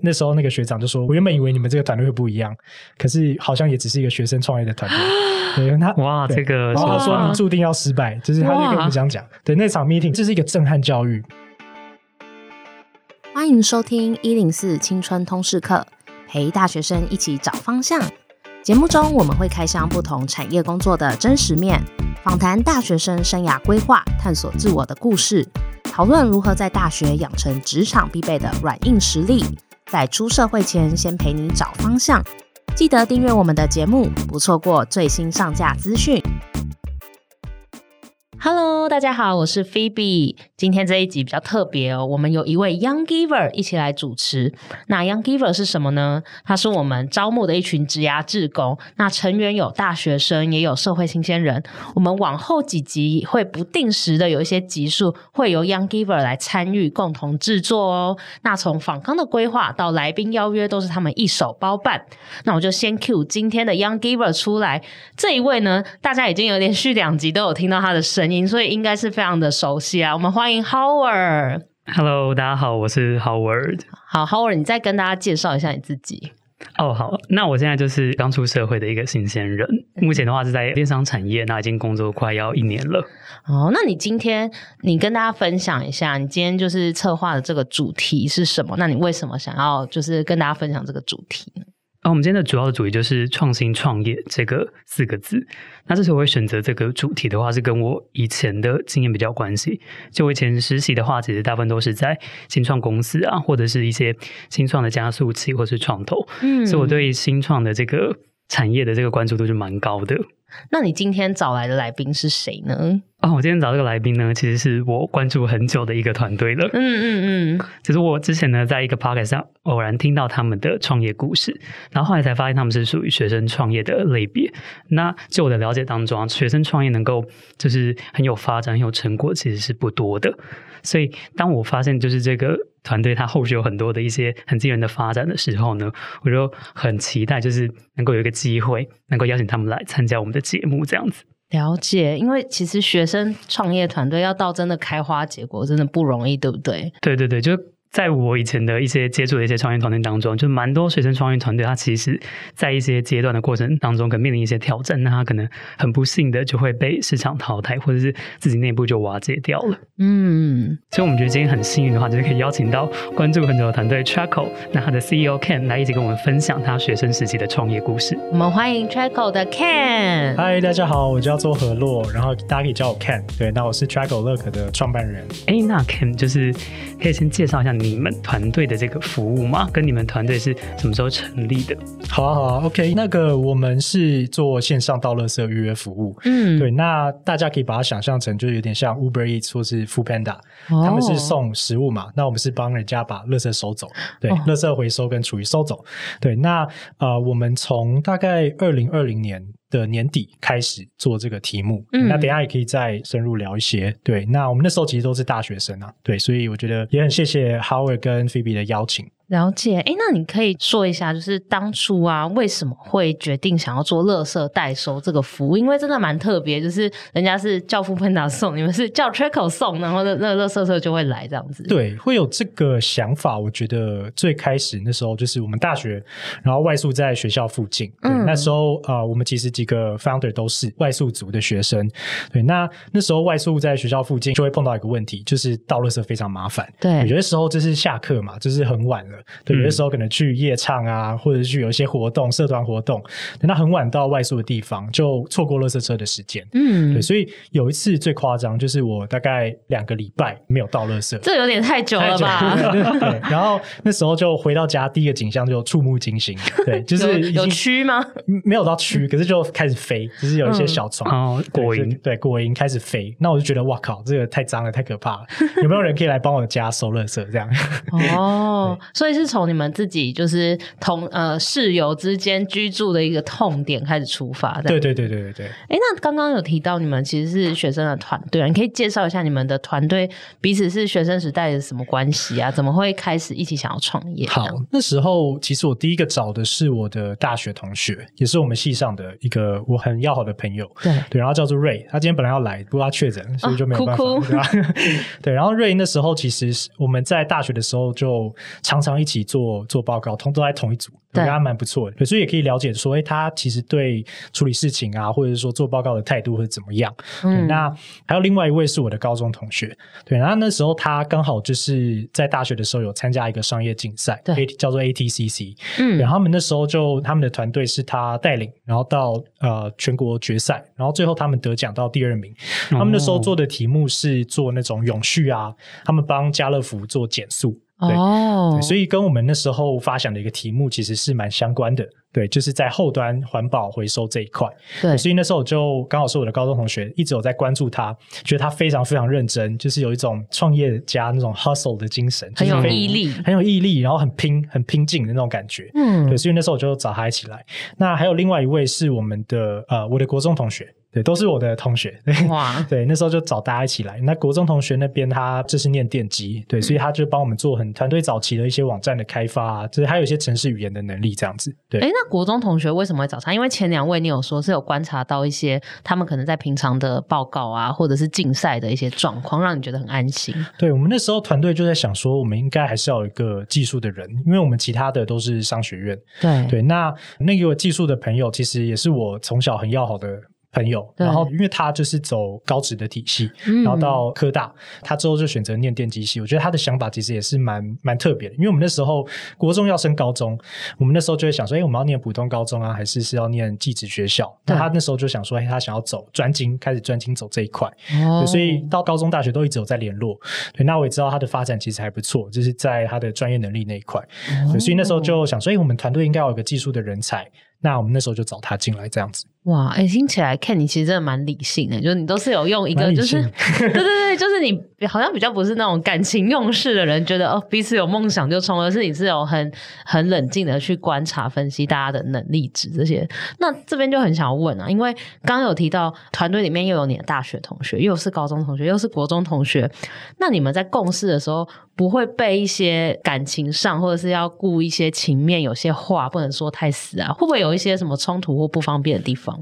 那时候那个学长就说：“我原本以为你们这个团队会不一样，可是好像也只是一个学生创业的团队。”对，他哇，这个然后他说你注定要失败，就是他就跟我们这样讲。对，那场 meeting 这是一个震撼教育。欢迎收听一零四青春通识课，陪大学生一起找方向。节目中我们会开箱不同产业工作的真实面，访谈大学生生涯规划、探索自我的故事，讨论如何在大学养成职场必备的软硬实力。在出社会前，先陪你找方向。记得订阅我们的节目，不错过最新上架资讯。Hello，大家好，我是 Phoebe。今天这一集比较特别哦，我们有一位 Young Giver 一起来主持。那 Young Giver 是什么呢？他是我们招募的一群职涯志工。那成员有大学生，也有社会新鲜人。我们往后几集会不定时的有一些集数会由 Young Giver 来参与共同制作哦。那从访纲的规划到来宾邀约，都是他们一手包办。那我就先 cue 今天的 Young Giver 出来。这一位呢，大家已经有连续两集都有听到他的声音。所以应该是非常的熟悉啊！我们欢迎 Howard。Hello，大家好，我是 Howard。好，Howard，你再跟大家介绍一下你自己。哦，好，那我现在就是刚出社会的一个新鲜人，目前的话是在电商产业，那已经工作快要一年了。哦，那你今天你跟大家分享一下，你今天就是策划的这个主题是什么？那你为什么想要就是跟大家分享这个主题呢？哦，我们今天的主要的主题就是创新创业这个四个字。那这时候我会选择这个主题的话，是跟我以前的经验比较关系。就我以前实习的话，其实大部分都是在新创公司啊，或者是一些新创的加速器，或是创投。嗯，所以我对新创的这个产业的这个关注度是蛮高的。那你今天找来的来宾是谁呢？哦，我今天找这个来宾呢，其实是我关注很久的一个团队了。嗯嗯嗯，其实我之前呢，在一个 podcast 上偶然听到他们的创业故事，然后后来才发现他们是属于学生创业的类别。那就我的了解当中啊，学生创业能够就是很有发展、很有成果，其实是不多的。所以当我发现就是这个团队它后续有很多的一些很惊人的发展的时候呢，我就很期待，就是能够有一个机会，能够邀请他们来参加我们的节目，这样子。了解，因为其实学生创业团队要到真的开花结果，真的不容易，对不对？对对对，就。在我以前的一些接触的一些创业团队当中，就蛮多学生创业团队，他其实，在一些阶段的过程当中，可能面临一些挑战，那他可能很不幸的就会被市场淘汰，或者是自己内部就瓦解掉了。嗯，所以我们觉得今天很幸运的话，就是可以邀请到关注很久的团队 Trackle，那他的 CEO Ken 来一起跟我们分享他学生时期的创业故事。我们欢迎 Trackle 的 Ken。嗨，大家好，我叫做何洛，然后大家可以叫我 Ken。对，那我是 Trackle Look 的创办人。哎，那 Ken 就是可以先介绍一下你们团队的这个服务吗？跟你们团队是什么时候成立的？好啊，好啊，OK。那个我们是做线上到垃圾预约服务，嗯，对。那大家可以把它想象成，就是有点像 Uber Eats 或是 Foodpanda，哦，他们是送食物嘛，那我们是帮人家把垃圾收走，对，哦，垃圾回收跟厨余收走。对，那呃，我们从大概二零二零年。的年底开始做这个题目，嗯，那等一下也可以再深入聊一些。对，那我们那时候其实都是大学生啊，对，所以我觉得也很谢谢 Howard 跟 Phoebe 的邀请。了解，哎，那你可以说一下，就是当初啊，为什么会决定想要做垃圾代收这个服务？因为真的蛮特别，就是人家是叫 foodpanda 送，你们是叫 trickle 送，然后那那垃圾车就会来这样子。对，会有这个想法。我觉得最开始那时候就是我们大学，然后外宿在学校附近。对，嗯，那时候啊，呃，我们其实几个 founder 都是外宿族的学生。对，那那时候外宿在学校附近，就会碰到一个问题，就是倒垃圾非常麻烦。对，有些时候就是下课嘛，就是很晚了。对，有些时候可能去夜唱啊，或者去有一些活动、社团活动，等到很晚到外宿的地方，就错过垃圾车的时间。嗯，对，所以有一次最夸张，就是我大概两个礼拜没有倒垃圾，这有点太久了吧？对，然后那时候就回到家，第一个景象就触目惊心。对，就是有蛆吗？没有到蛆，可是就开始飞，就是有一些小虫，果蝇，对，果蝇开始飞。那我就觉得，哇靠，这个太脏了，太可怕了。有没有人可以来帮我家收垃圾？这样？哦，所以是从。你们自己就是同呃室友之间居住的一个痛点开始出发，对对对对对对。哎，那刚刚有提到你们其实是学生的团队，你可以介绍一下你们的团队彼此是学生时代的什么关系啊？怎么会开始一起想要创业？好，那时候其实我第一个找的是我的大学同学，也是我们系上的一个我很要好的朋友，对对，然后叫做瑞，他今天本来要来，不过他确诊，所以就没有办法，哦、哭哭对吧？对，然后瑞那时候其实我们在大学的时候就常常一起做做报告，同都在同一组，我觉得还蛮不错的。所以也可以了解说，哎，他其实对处理事情啊，或者是说做报告的态度会怎么样。嗯，那还有另外一位是我的高中同学，对，然后那时候他刚好就是在大学的时候有参加一个商业竞赛，对，叫做 ATCC，嗯，然后他们那时候就他们的团队是他带领，然后到呃全国决赛，然后最后他们得奖到第二名。他们那时候做的题目是做那种永续啊，他们帮家乐福做减塑。对，哦对，所以跟我们那时候发想的一个题目其实是蛮相关的，对，就是在后端环保回收这一块。对，所以那时候我就刚好是我的高中同学，一直有在关注他，觉得他非常非常认真，就是有一种创业家那种 hustle 的精神，很有毅力，很有毅力，然后很拼、很拼劲的那种感觉。嗯，对，所以那时候我就找他一起来。那还有另外一位是我们的呃，我的国中同学。对，都是我的同学。对，哇 对，那时候就找大家一起来。那国中同学那边，他就是念电机，对，所以他就帮我们做很团队早期的一些网站的开发啊，就是还有一些城市语言的能力这样子。对，哎，那国中同学为什么会找他？因为前两位你有说是有观察到一些他们可能在平常的报告啊，或者是竞赛的一些状况，让你觉得很安心。对，我们那时候团队就在想说，我们应该还是要有一个技术的人，因为我们其他的都是商学院。对对，那那个技术的朋友，其实也是我从小很要好的。朋友，然后因为他就是走高职的体系，然后到科大，他之后就选择念电机系。我觉得他的想法其实也是蛮蛮特别的，因为我们那时候国中要升高中，我们那时候就会想说，哎，我们要念普通高中啊，还是是要念技职学校？那他那时候就想说，哎，他想要走专精，开始专精走这一块。哦，所以到高中、大学都一直有在联络。对，那我也知道他的发展其实还不错，就是在他的专业能力那一块。哦，所以那时候就想说，哎，我们团队应该要有个技术的人才。那我们那时候就找他进来，这样子。哇，哎、欸，听起来 Ken 你其实真的蛮理性的，就是你都是有用一个，就是对对对，就是你好像比较不是那种感情用事的人，觉得哦彼此有梦想就冲，而是你是有很很冷静的去观察分析大家的能力值这些。那这边就很想要问啊，因为刚刚有提到团队里面又有你的大学同学，又是高中同学，又是国中同学，那你们在共事的时候不会被一些感情上或者是要顾一些情面，有些话不能说太死啊，会不会有一些什么冲突或不方便的地方？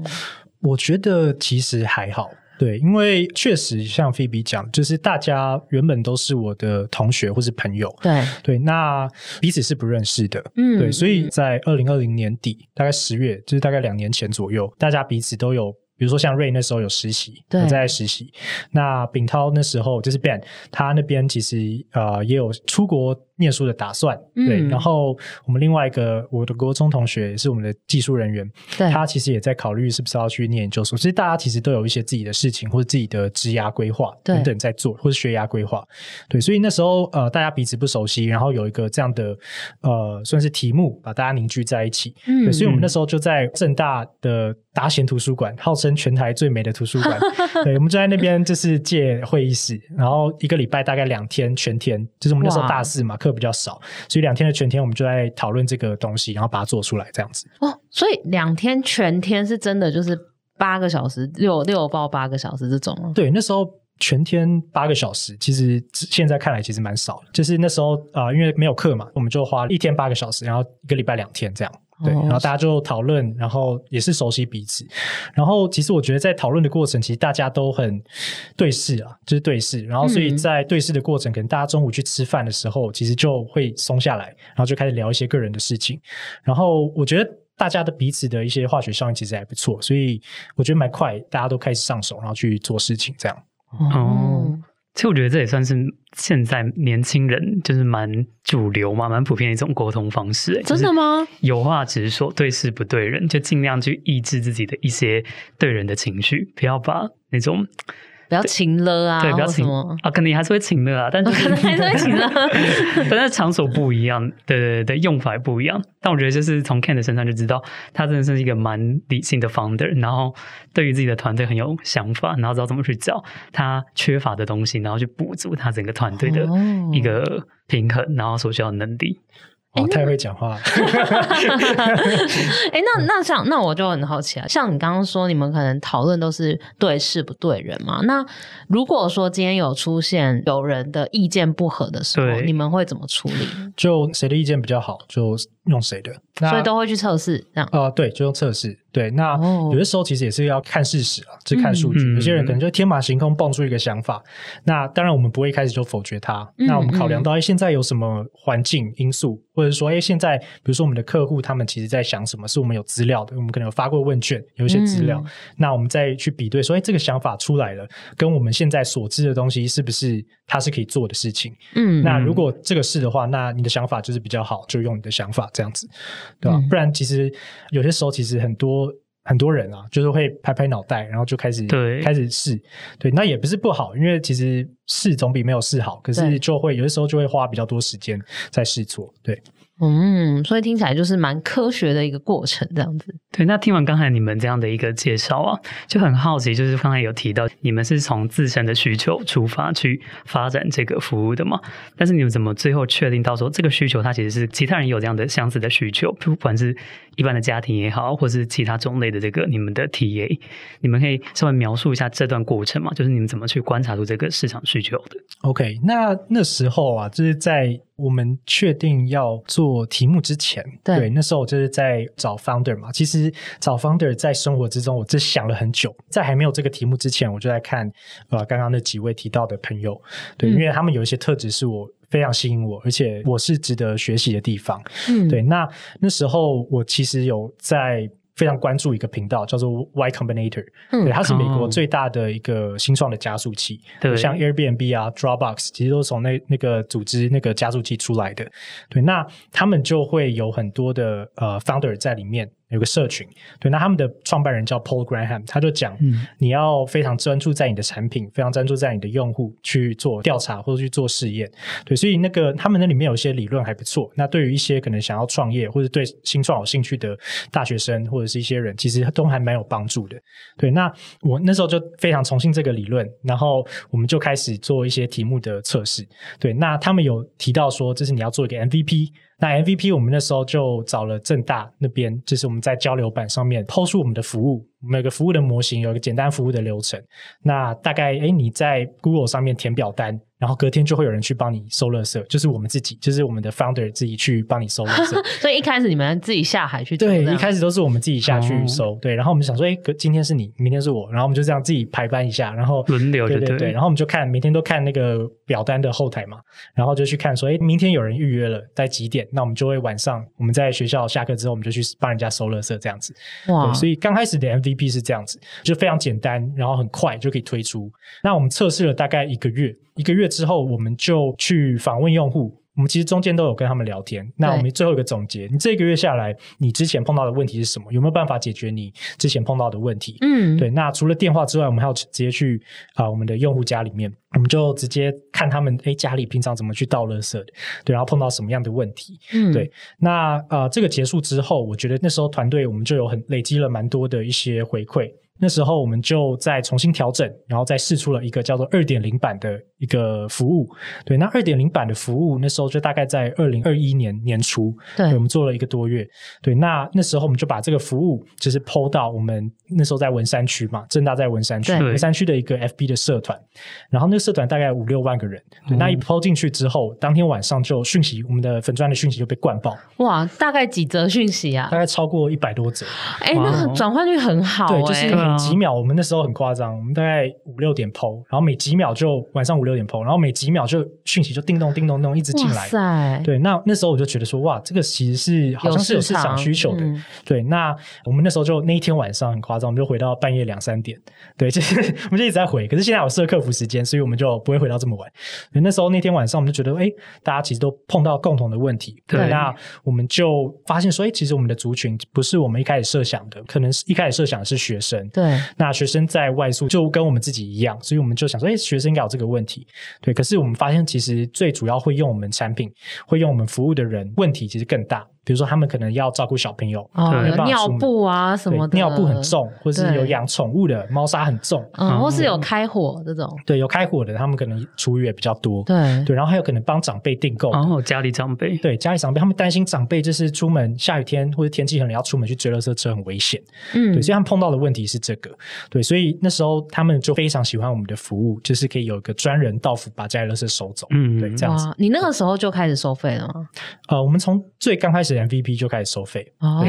我觉得其实还好，对，因为确实像菲比讲，就是大家原本都是我的同学或是朋友，对。对，那彼此是不认识的，嗯，对，所以在二零二零年底，大概十月，就是大概两年前左右，大家彼此都有。比如说像瑞那时候有实习，我在实习。那炳涛那时候就是 Ben，他那边其实呃也有出国念书的打算。嗯、对，然后我们另外一个我的国中同学也是我们的技术人员，对他其实也在考虑是不是要去念研究所。其实大家其实都有一些自己的事情或者自己的职涯规划等等在做，或者学涯规划。对，所以那时候呃大家彼此不熟悉，然后有一个这样的呃算是题目把大家凝聚在一起。嗯对，所以我们那时候就在正大的达贤图书馆，号称全台最美的图书馆，对，我们就在那边就是借会议室，然后一个礼拜大概两天全天，就是我们那时候大四嘛，课比较少，所以两天的全天我们就在讨论这个东西，然后把它做出来这样子。哦，所以两天全天是真的就是八个小时，六六包八个小时这种。对，那时候全天八个小时，其实现在看来其实蛮少的，就是那时候啊、呃，因为没有课嘛，我们就花一天八个小时，然后一个礼拜两天这样。对，然后大家就讨论，然后也是熟悉彼此。然后其实我觉得在讨论的过程，其实大家都很对视啊，就是对视。然后所以在对视的过程，可能大家中午去吃饭的时候，其实就会松下来，然后就开始聊一些个人的事情。然后我觉得大家的彼此的一些化学效应其实还不错，所以我觉得蛮快，大家都开始上手，然后去做事情这样。哦。其实我觉得这也算是现在年轻人就是蛮主流嘛，蛮普遍的一种沟通方式。真的吗？有话直说，对事不对人，就尽量去抑制自己的一些对人的情绪，不要把那种。不要情勒啊，对，不要情啊，肯定还是会情勒啊，但是可能还是会情勒，但是场所不一样，对对对，用法也不一样。但我觉得就是从 Ken 的身上就知道，他真的是一个蛮理性的 founder，然后对于自己的团队很有想法，然后知道怎么去找他缺乏的东西，然后去补足他整个团队的一个平衡，然后所需要的能力。哦，太会讲话了。哎，那那像那我就很好奇啊，像你刚刚说，你们可能讨论都是对事不对人嘛？那如果说今天有出现有人的意见不合的时候，你们会怎么处理？就谁的意见比较好，就用谁的。那所以都会去测试这样。呃，对，就用测试。对，那有的时候其实也是要看事实啊，就看数据。嗯、有些人可能就天马行空蹦出一个想法，嗯、那当然我们不会一开始就否决它。嗯、那我们考量到，哎，现在有什么环境因素，或者说，哎，现在比如说我们的客户他们其实在想什么，是我们有资料的，我们可能有发过问卷，有一些资料，嗯、那我们再去比对，说，哎，这个想法出来了，跟我们现在所知的东西是不是它是可以做的事情？嗯，那如果这个是的话，那你的想法就是比较好，就用你的想法这样子，对吧？嗯、不然其实有些时候其实很多。很多人啊，就是会拍拍脑袋，然后就开始对开始试，对，那也不是不好，因为其实试总比没有试好。可是就会有些时候就会花比较多时间在试错，对。嗯，所以听起来就是蛮科学的一个过程，这样子。对，那听完刚才你们这样的一个介绍啊，就很好奇，就是刚才有提到你们是从自身的需求出发去发展这个服务的嘛？但是你们怎么最后确定到说这个需求它其实是其他人有这样的相似的需求，不管是一般的家庭也好，或是其他种类的这个你们的 TA，你们可以稍微描述一下这段过程嘛？就是你们怎么去观察出这个市场需求的？OK，那那时候啊，就是在。我们确定要做题目之前，对，对，那时候我就是在找 founder 嘛。其实找 founder 在生活之中，我就想了很久。在还没有这个题目之前，我就在看呃刚刚那几位提到的朋友，对，嗯、因为他们有一些特质是我非常吸引我，而且我是值得学习的地方。嗯，对。那那时候我其实有在。非常关注一个频道，叫做 Y Combinator，嗯，对，它是美国最大的一个新创的加速器，对，像 Airbnb 啊、Dropbox，其实都是从那那个组织那个加速器出来的，对，那他们就会有很多的呃 founder 在里面。有个社群，对，那他们的创办人叫 Paul Graham，他就讲，你要非常专注在你的产品，非常专注在你的用户去做调查或者去做试验，对，所以那个他们那里面有一些理论还不错。那对于一些可能想要创业或者对新创有兴趣的大学生或者是一些人，其实都还蛮有帮助的。对，那我那时候就非常崇信这个理论，然后我们就开始做一些题目的测试。对，那他们有提到说，这是你要做一个 MVP。那 MVP 我们那时候就找了正大那边，就是我们在交流板上面抛出我们的服务。每个服务的模型有一个简单服务的流程，那大概哎你在 Google 上面填表单，然后隔天就会有人去帮你收垃圾，就是我们自己，就是我们的 founder 自己去帮你收垃圾。所以一开始你们自己下海去对，一开始都是我们自己下去收，哦、对。然后我们想说，哎今天是你，明天是我，然后我们就这样自己排班一下，然后轮流对对对。然后我们就看每天都看那个表单的后台嘛，然后就去看说，哎明天有人预约了，在几点？那我们就会晚上我们在学校下课之后，我们就去帮人家收垃圾这样子。哇，所以刚开始的 MVP 是这样子，就非常简单，然后很快就可以推出。那我们测试了大概一个月，一个月之后，我们就去访问用户。我们其实中间都有跟他们聊天。那我们最后一个总结，你这个月下来，你之前碰到的问题是什么？有没有办法解决你之前碰到的问题？嗯，对。那除了电话之外，我们还要直接去啊、呃，我们的用户家里面，我们就直接看他们诶家里平常怎么去倒垃圾的，对，然后碰到什么样的问题？嗯，对。那啊、呃，这个结束之后，我觉得那时候团队我们就有很累积了蛮多的一些回馈。那时候我们就再重新调整，然后再试出了一个叫做二点零版的一个服务。对，那二点零版的服务那时候就大概在二零二一年年初，对，对，我们做了一个多月。对，那那时候我们就把这个服务就是 PO 到我们那时候在文山区嘛，正大在文山区，文山区的一个 FB 的社团。然后那个社团大概五六万个人，对，那一 PO 进去之后，当天晚上就讯息，我们的粉钻的讯息就被灌爆。哇，大概几则讯息啊？大概超过一百多则。哎，那转换率很好，欸，对，就是。几秒，我们那时候很夸张，我们大概五六点 PO，然后每几秒就晚上五六点 PO，然后每几秒就讯息就叮咚叮咚咚一直进来。塞！对，那那时候我就觉得说，哇，这个其实是好像是有市场需求的。嗯、对，那我们那时候就那一天晚上很夸张，我们就回到半夜两三点。对，就是我们就一直在回，可是现在有设客服时间，所以我们就不会回到这么晚。那时候那天晚上我们就觉得，哎，大家其实都碰到共同的问题。对，对，那我们就发现说，哎，其实我们的族群不是我们一开始设想的，可能是一开始设想的是学生。对。那学生在外宿就跟我们自己一样，所以我们就想说，哎，学生应该有这个问题，对。可是我们发现，其实最主要会用我们产品、会用我们服务的人，问题其实更大。比如说，他们可能要照顾小朋友，对，尿布啊什么的，尿布很重，或是有养宠物的猫砂很重，嗯，或是有开火这种，对，有开火的，他们可能厨余也比较多，对。对，然后还有可能帮长辈订购，然后家里长辈，对，家里长辈，他们担心长辈就是出门下雨天或者天气很冷要出门去追垃圾车很危险，嗯，对，所以他们碰到的问题是这个。对，所以那时候他们就非常喜欢我们的服务，就是可以有一个专人到府把家里垃圾收走。嗯，对，这样子。你那个时候就开始收费了吗？呃，我们从最刚开始的 MVP 就开始收费。哦，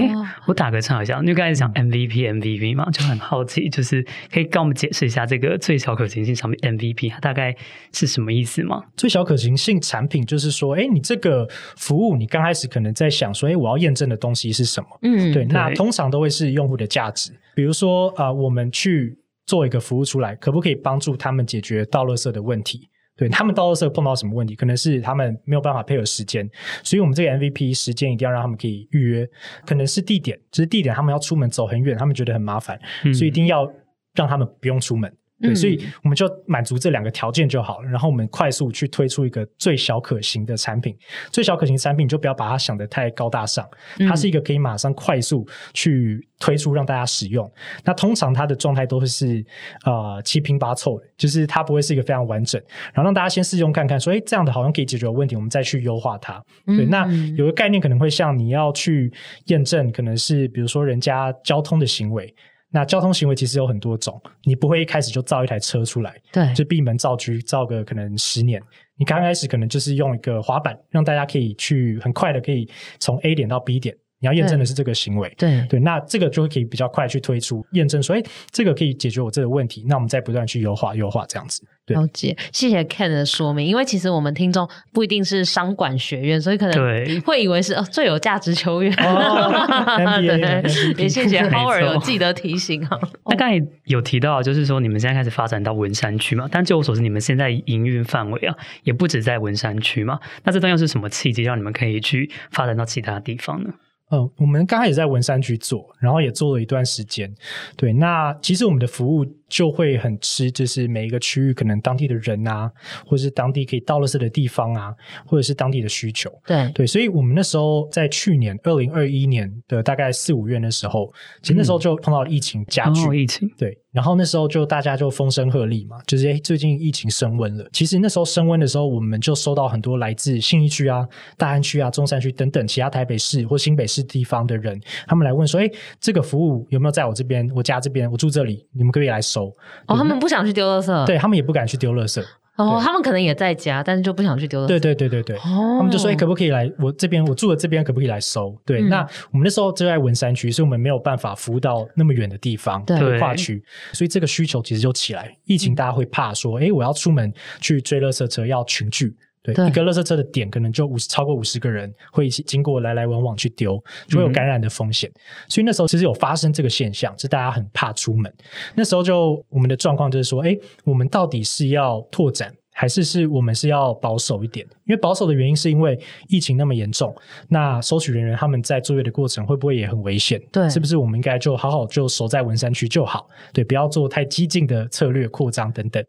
我打个岔一下，你刚才讲 MVP MVP 嘛，就很好奇，就是可以跟我们解释一下这个最小可行性产品 MVP 它大概是什么意思吗？最小可行性产品就是说，哎，你这个服务你刚开始可能在想说，哎，我要验证的东西是什么？嗯，对，那通常都会是用户的价值，比如说啊、呃，我们去做一个服务出来，可不可以帮助他们解决倒垃圾的问题？对，他们到时候碰到什么问题？可能是他们没有办法配合时间，所以我们这个 MVP 时间一定要让他们可以预约。可能是地点，就是地点他们要出门走很远，他们觉得很麻烦，所以一定要让他们不用出门。对，所以我们就满足这两个条件就好了。然后我们快速去推出一个最小可行的产品。最小可行产品就不要把它想得太高大上，它是一个可以马上快速去推出让大家使用。那通常它的状态都会是呃七拼八凑的，就是它不会是一个非常完整。然后让大家先试用看看，说哎这样的好像可以解决问题，我们再去优化它。对，那有个概念可能会像你要去验证，可能是比如说人家交通的行为。那交通行为其实有很多种，你不会一开始就造一台车出来，对，就闭门造车造个可能十年，你刚开始可能就是用一个滑板，让大家可以去很快的可以从 A 点到 B 点。你要验证的是这个行为，对对，那这个就会可以比较快去推出验证说，哎，这个可以解决我这个问题，那我们再不断去优化优化这样子。对，了解，谢谢 Ken 的说明，因为其实我们听众不一定是商管学院，所以可能会以为是哦最有价值球员。对，也谢谢 Howard 有记得提醒哈。那刚才有提到，就是说你们现在开始发展到文山区嘛，但据我所知，你们现在营运范围啊，也不止在文山区嘛。那这段又是什么契机，让你们可以去发展到其他地方呢？嗯，我们刚开始在文山区做，然后也做了一段时间。对，那其实我们的服务就会很吃，就是每一个区域可能当地的人啊，或者是当地可以倒垃圾的地方啊，或者是当地的需求。对对，所以我们那时候在去年二零二一年的大概四五月的时候，其实那时候就碰到了疫情加剧，嗯哦、疫情对。然后那时候就大家就风声鹤唳嘛，就是诶最近疫情升温了。其实那时候升温的时候，我们就收到很多来自信义区啊、大安区啊、中山区等等其他台北市或新北市地方的人，他们来问说：“哎这个服务有没有在我这边？我家这边，我住这里，你们可以来收。”哦，他们不想去丢垃圾，对他们也不敢去丢垃圾。哦，他们可能也在家，但是就不想去丢了。对对对对对，哦、他们就说：“哎，可不可以来我这边？我住的这边可不可以来收？”对，嗯、那我们那时候就在文山区，所以我们没有办法服务到那么远的地方，对，跨区，所以这个需求其实就起来。疫情大家会怕说：“哎、嗯，我要出门去追垃圾车，要群聚。”对，对一个垃圾车的点可能就五十超过五十个人会一起经过来来往往去丢，就会有感染的风险。嗯、所以那时候其实有发生这个现象，是大家很怕出门。那时候就我们的状况就是说，哎，我们到底是要拓展？还是是我们是要保守一点，因为保守的原因是因为疫情那么严重，那收取人员他们在作业的过程会不会也很危险？对，是不是我们应该就好好就守在文山区就好？对，不要做太激进的策略扩张等等。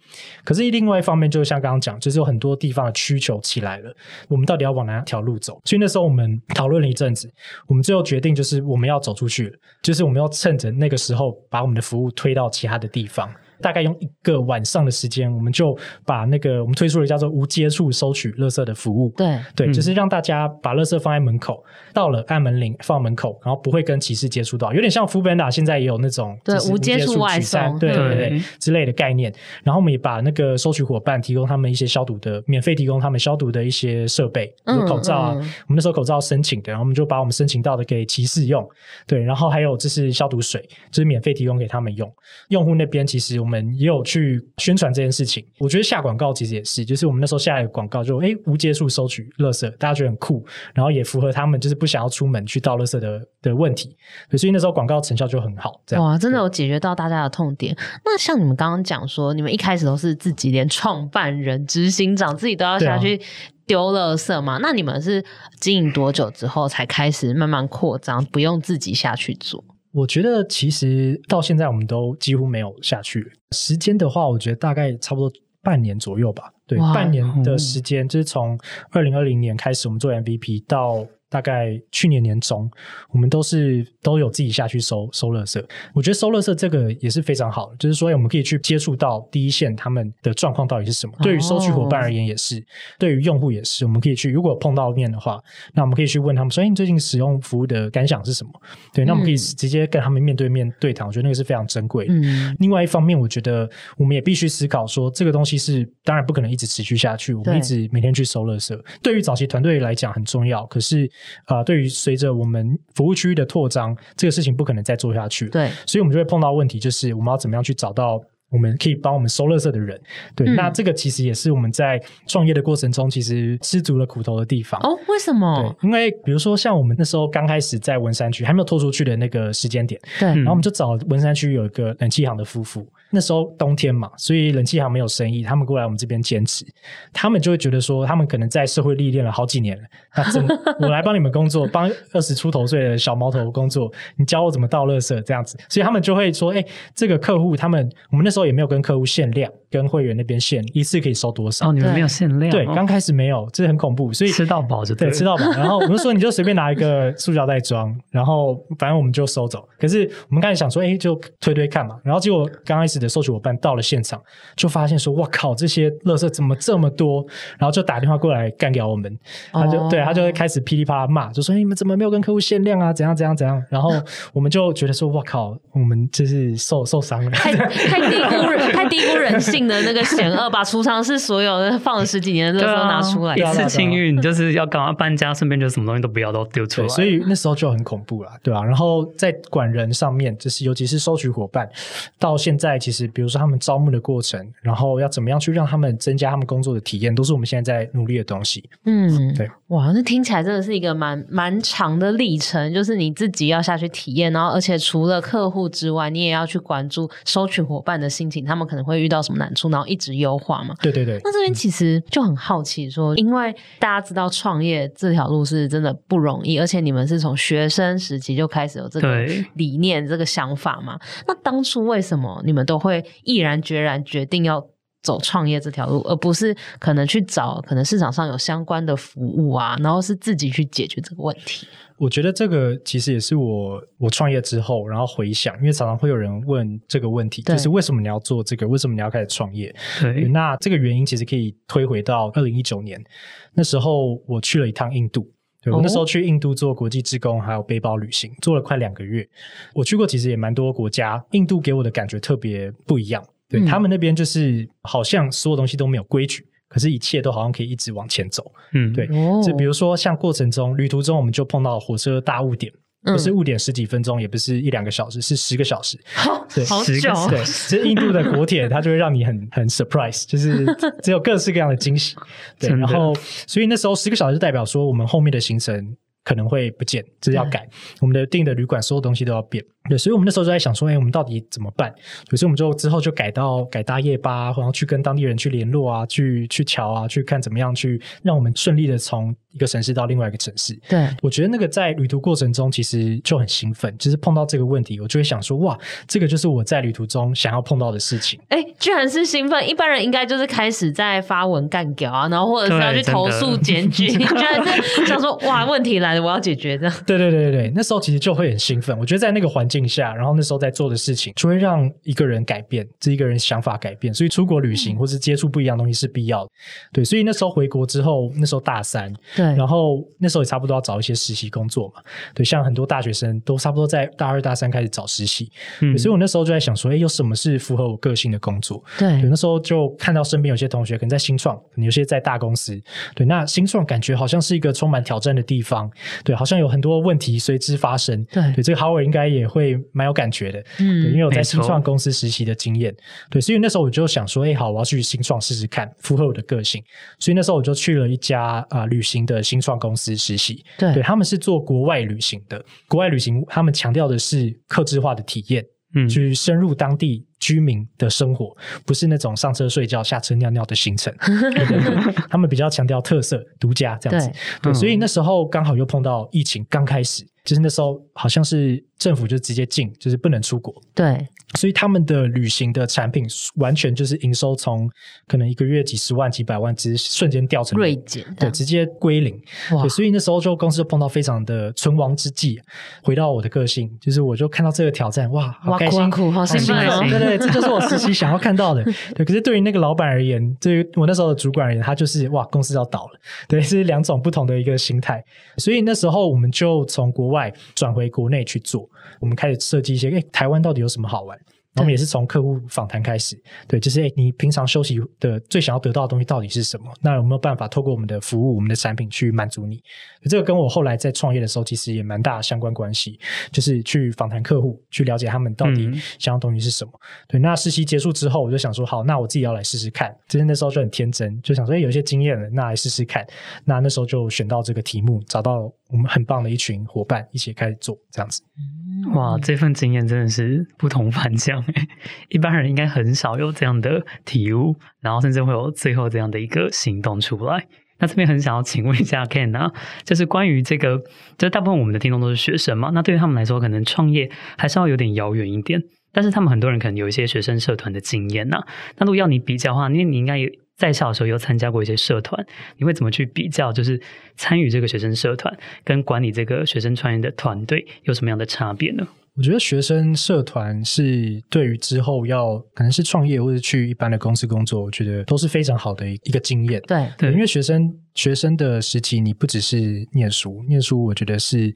可是另外一方面，就像刚刚讲，就是有很多地方的需求起来了，我们到底要往哪条路走？所以那时候我们讨论了一阵子，我们最后决定就是我们要走出去了，就是我们要趁着那个时候把我们的服务推到其他的地方。大概用一个晚上的时间，我们就把那个我们推出了叫做无接触收取垃圾的服务。对对，嗯、就是让大家把垃圾放在门口，到了按门铃放门口，然后不会跟骑士接触到，有点像 Foodpanda 现在也有那种对无接触外送，对对对，对之类的概念。然后我们也把那个收取伙伴提供他们一些消毒的，免费提供他们消毒的一些设备，比如口罩啊。我们那时候口罩申请的，然后我们就把我们申请到的给骑士用。对，然后还有就是消毒水，就是免费提供给他们用。用户那边其实我们也有去。宣传这件事情，我觉得下广告其实也是，就是我们那时候下一个广告就哎无接触收取垃圾，大家觉得很酷，然后也符合他们就是不想要出门去倒垃圾的的问题，所以那时候广告成效就很好。这样哇，真的有解决到大家的痛点。那像你们刚刚讲说，你们一开始都是自己连创办人、执行长自己都要下去丢垃圾嘛？啊、那你们是经营多久之后才开始慢慢扩张，不用自己下去做？我觉得其实到现在我们都几乎没有下去。时间的话，我觉得大概差不多半年左右吧。对，半年的时间，就是从二零二零年开始我们做 MVP 到大概去年年中，我们都是都有自己下去收收垃圾。我觉得收垃圾这个也是非常好，就是说我们可以去接触到第一线他们的状况到底是什么。对于收取伙伴而言也是，对于用户也是，我们可以去如果碰到面的话，那我们可以去问他们说：“哎，你最近使用服务的感想是什么？”对，那我们可以直接跟他们面对面对谈。我觉得那个是非常珍贵的。嗯。另外一方面，我觉得我们也必须思考说，这个东西是当然不可能一直持续下去。我们一直每天去收垃圾，对于早期团队来讲很重要。可是啊、呃，对于随着我们服务区域的拓张，这个事情不可能再做下去。对，所以我们就会碰到问题，就是我们要怎么样去找到我们可以帮我们收垃圾的人。对，嗯、那这个其实也是我们在创业的过程中，其实吃足了苦头的地方。哦，为什么？对，因为比如说像我们那时候刚开始在文山区还没有拓出去的那个时间点，对，然后我们就找文山区有一个冷气行的夫妇。那时候冬天嘛，所以冷气行没有生意，他们过来我们这边兼职，他们就会觉得说，他们可能在社会历练了好几年了，那真我来帮你们工作，帮二十出头岁的小毛头工作，你教我怎么倒垃圾这样子，所以他们就会说，哎，这个客户他们，我们那时候也没有跟客户限量，跟会员那边限一次可以收多少？哦，你们没有限量？对，刚开始没有，这很恐怖，所以吃到饱就对，对，吃到饱。然后我们说你就随便拿一个塑胶袋装，然后反正我们就收走。可是我们开始想说，哎，就推推看嘛，然后结果刚开始的收取伙伴到了。现场就发现说：“哇靠，这些垃圾怎么这么多？”然后就打电话过来干掉我们。他就、oh. 对他就会开始噼里啪啦骂，就说：“你们怎么没有跟客户限量啊？怎样怎样怎样？”然后我们就觉得说：“哇靠，我们就是受受伤了，太太低估人，太低估人性的那个险恶，把储藏室所有的放了十几年的垃圾拿出来，一次清运就是要赶快搬家，顺便就什么东西都不要都丢出来。所以那时候就很恐怖了，对吧、啊？然后在管人上面，就是尤其是收取伙伴，到现在其实比如说他们。招募的过程，然后要怎么样去让他们增加他们工作的体验，都是我们现在在努力的东西。嗯，对，哇，那听起来真的是一个蛮蛮长的历程，就是你自己要下去体验，然后而且除了客户之外，你也要去关注收取伙伴的心情，他们可能会遇到什么难处，然后一直优化嘛。对对对。那这边其实就很好奇说，说因为大家知道创业这条路是真的不容易，而且你们是从学生时期就开始有这个理念、这个想法嘛？那当初为什么你们都会毅然决然决定要走创业这条路，而不是可能去找可能市场上有相关的服务啊，然后是自己去解决这个问题。我觉得这个其实也是我我创业之后，然后回想，因为常常会有人问这个问题，就是为什么你要做这个？为什么你要开始创业？对，那这个原因其实可以推回到二零一九年，那时候我去了一趟印度。对，我那时候去印度做国际志工，还有背包旅行，做了快两个月。我去过，其实也蛮多国家。印度给我的感觉特别不一样。对，嗯，他们那边就是好像所有东西都没有规矩，可是一切都好像可以一直往前走。嗯，对。就比如说像过程中旅途中，我们就碰到火车大误点。不是误点十几分钟，嗯、也不是一两个小时，是十个小时。好，对，好久。对，其实印度的国铁它就会让你很很 surprise，就是只有各式各样的惊喜。对，然后所以那时候十个小时就代表说我们后面的行程可能会不见，就是要改我们的订的旅馆，所有东西都要变。对，所以我们那时候就在想说，哎，我们到底怎么办？所以我们就之后就改到改搭夜巴，然后去跟当地人去联络啊，去去瞧啊，去看怎么样去让我们顺利的从一个城市到另外一个城市。对，我觉得那个在旅途过程中其实就很兴奋，就是碰到这个问题，我就会想说，哇，这个就是我在旅途中想要碰到的事情。哎，居然是兴奋！一般人应该就是开始在发文干掉啊，然后或者是要去投诉检举，居然是想说，哇，问题来了，我要解决的。对对对对对，那时候其实就会很兴奋。我觉得在那个环境下，然后那时候在做的事情，就会让一个人改变，这一个人想法改变。所以出国旅行或是接触不一样东西是必要的。对，所以那时候回国之后，那时候大三，对，然后那时候也差不多要找一些实习工作嘛。对，像很多大学生都差不多在大二大三开始找实习。嗯，所以我那时候就在想说，哎，有什么是符合我个性的工作？对，对，那时候就看到身边有些同学可能在新创，可能有些在大公司。对，那新创感觉好像是一个充满挑战的地方。对，好像有很多问题随之发生。对，对，这个 Howard 应该也会蛮有感觉。觉得，嗯，因为我在新创公司实习的经验，对，所以那时候我就想说，哎，好，我要去新创试试看，符合我的个性。所以那时候我就去了一家啊、呃、旅行的新创公司实习，对，对，他们是做国外旅行的，国外旅行他们强调的是客制化的体验，嗯，去深入当地居民的生活，不是那种上车睡觉、下车尿尿的行程，对 对对，他们比较强调特色、独家这样子，对，对，所以那时候刚好又碰到疫情刚开始。其实那时候好像是政府就直接禁，就是不能出国。对。所以他们的旅行的产品完全就是营收从可能一个月几十万、几百万，直接瞬间掉成锐减，对，直接归零。哇，所以那时候就公司就碰到非常的存亡之际。回到我的个性，就是我就看到这个挑战，哇，好开心，苦好兴奋，对对，这就是我实习想要看到的。对，可是对于那个老板而言，对于我那时候的主管而言，他就是哇，公司要倒了。对，是两种不同的一个心态。所以那时候我们就从国外转回国内去做，我们开始设计一些，哎，台湾到底有什么好玩？我们也是从客户访谈开始，对，就是诶，你平常休息的最想要得到的东西到底是什么？那有没有办法透过我们的服务、我们的产品去满足你？这个跟我后来在创业的时候其实也蛮大的相关关系，就是去访谈客户，去了解他们到底想要东西是什么。嗯、对，那实习结束之后，我就想说，好，那我自己要来试试看。其实那时候就很天真，就想说，诶，有些经验了，那来试试看。那那时候就选到这个题目，找到我们很棒的一群伙伴，一起开始做这样子。哇，这份经验真的是不同凡响诶，一般人应该很少有这样的体悟，然后甚至会有最后这样的一个行动出来。那这边很想要请问一下 Ken 啊，就是关于这个，就是大部分我们的听众都是学生嘛，那对于他们来说，可能创业还是要有点遥远一点，但是他们很多人可能有一些学生社团的经验呐。那如果要你比较的话，因为你应该有。在校的时候有参加过一些社团，你会怎么去比较？就是参与这个学生社团跟管理这个学生创业的团队有什么样的差别呢？我觉得学生社团是对于之后要可能是创业或者去一般的公司工作，我觉得都是非常好的一个经验。对对，因为学生学生的时期，你不只是念书，念书我觉得是。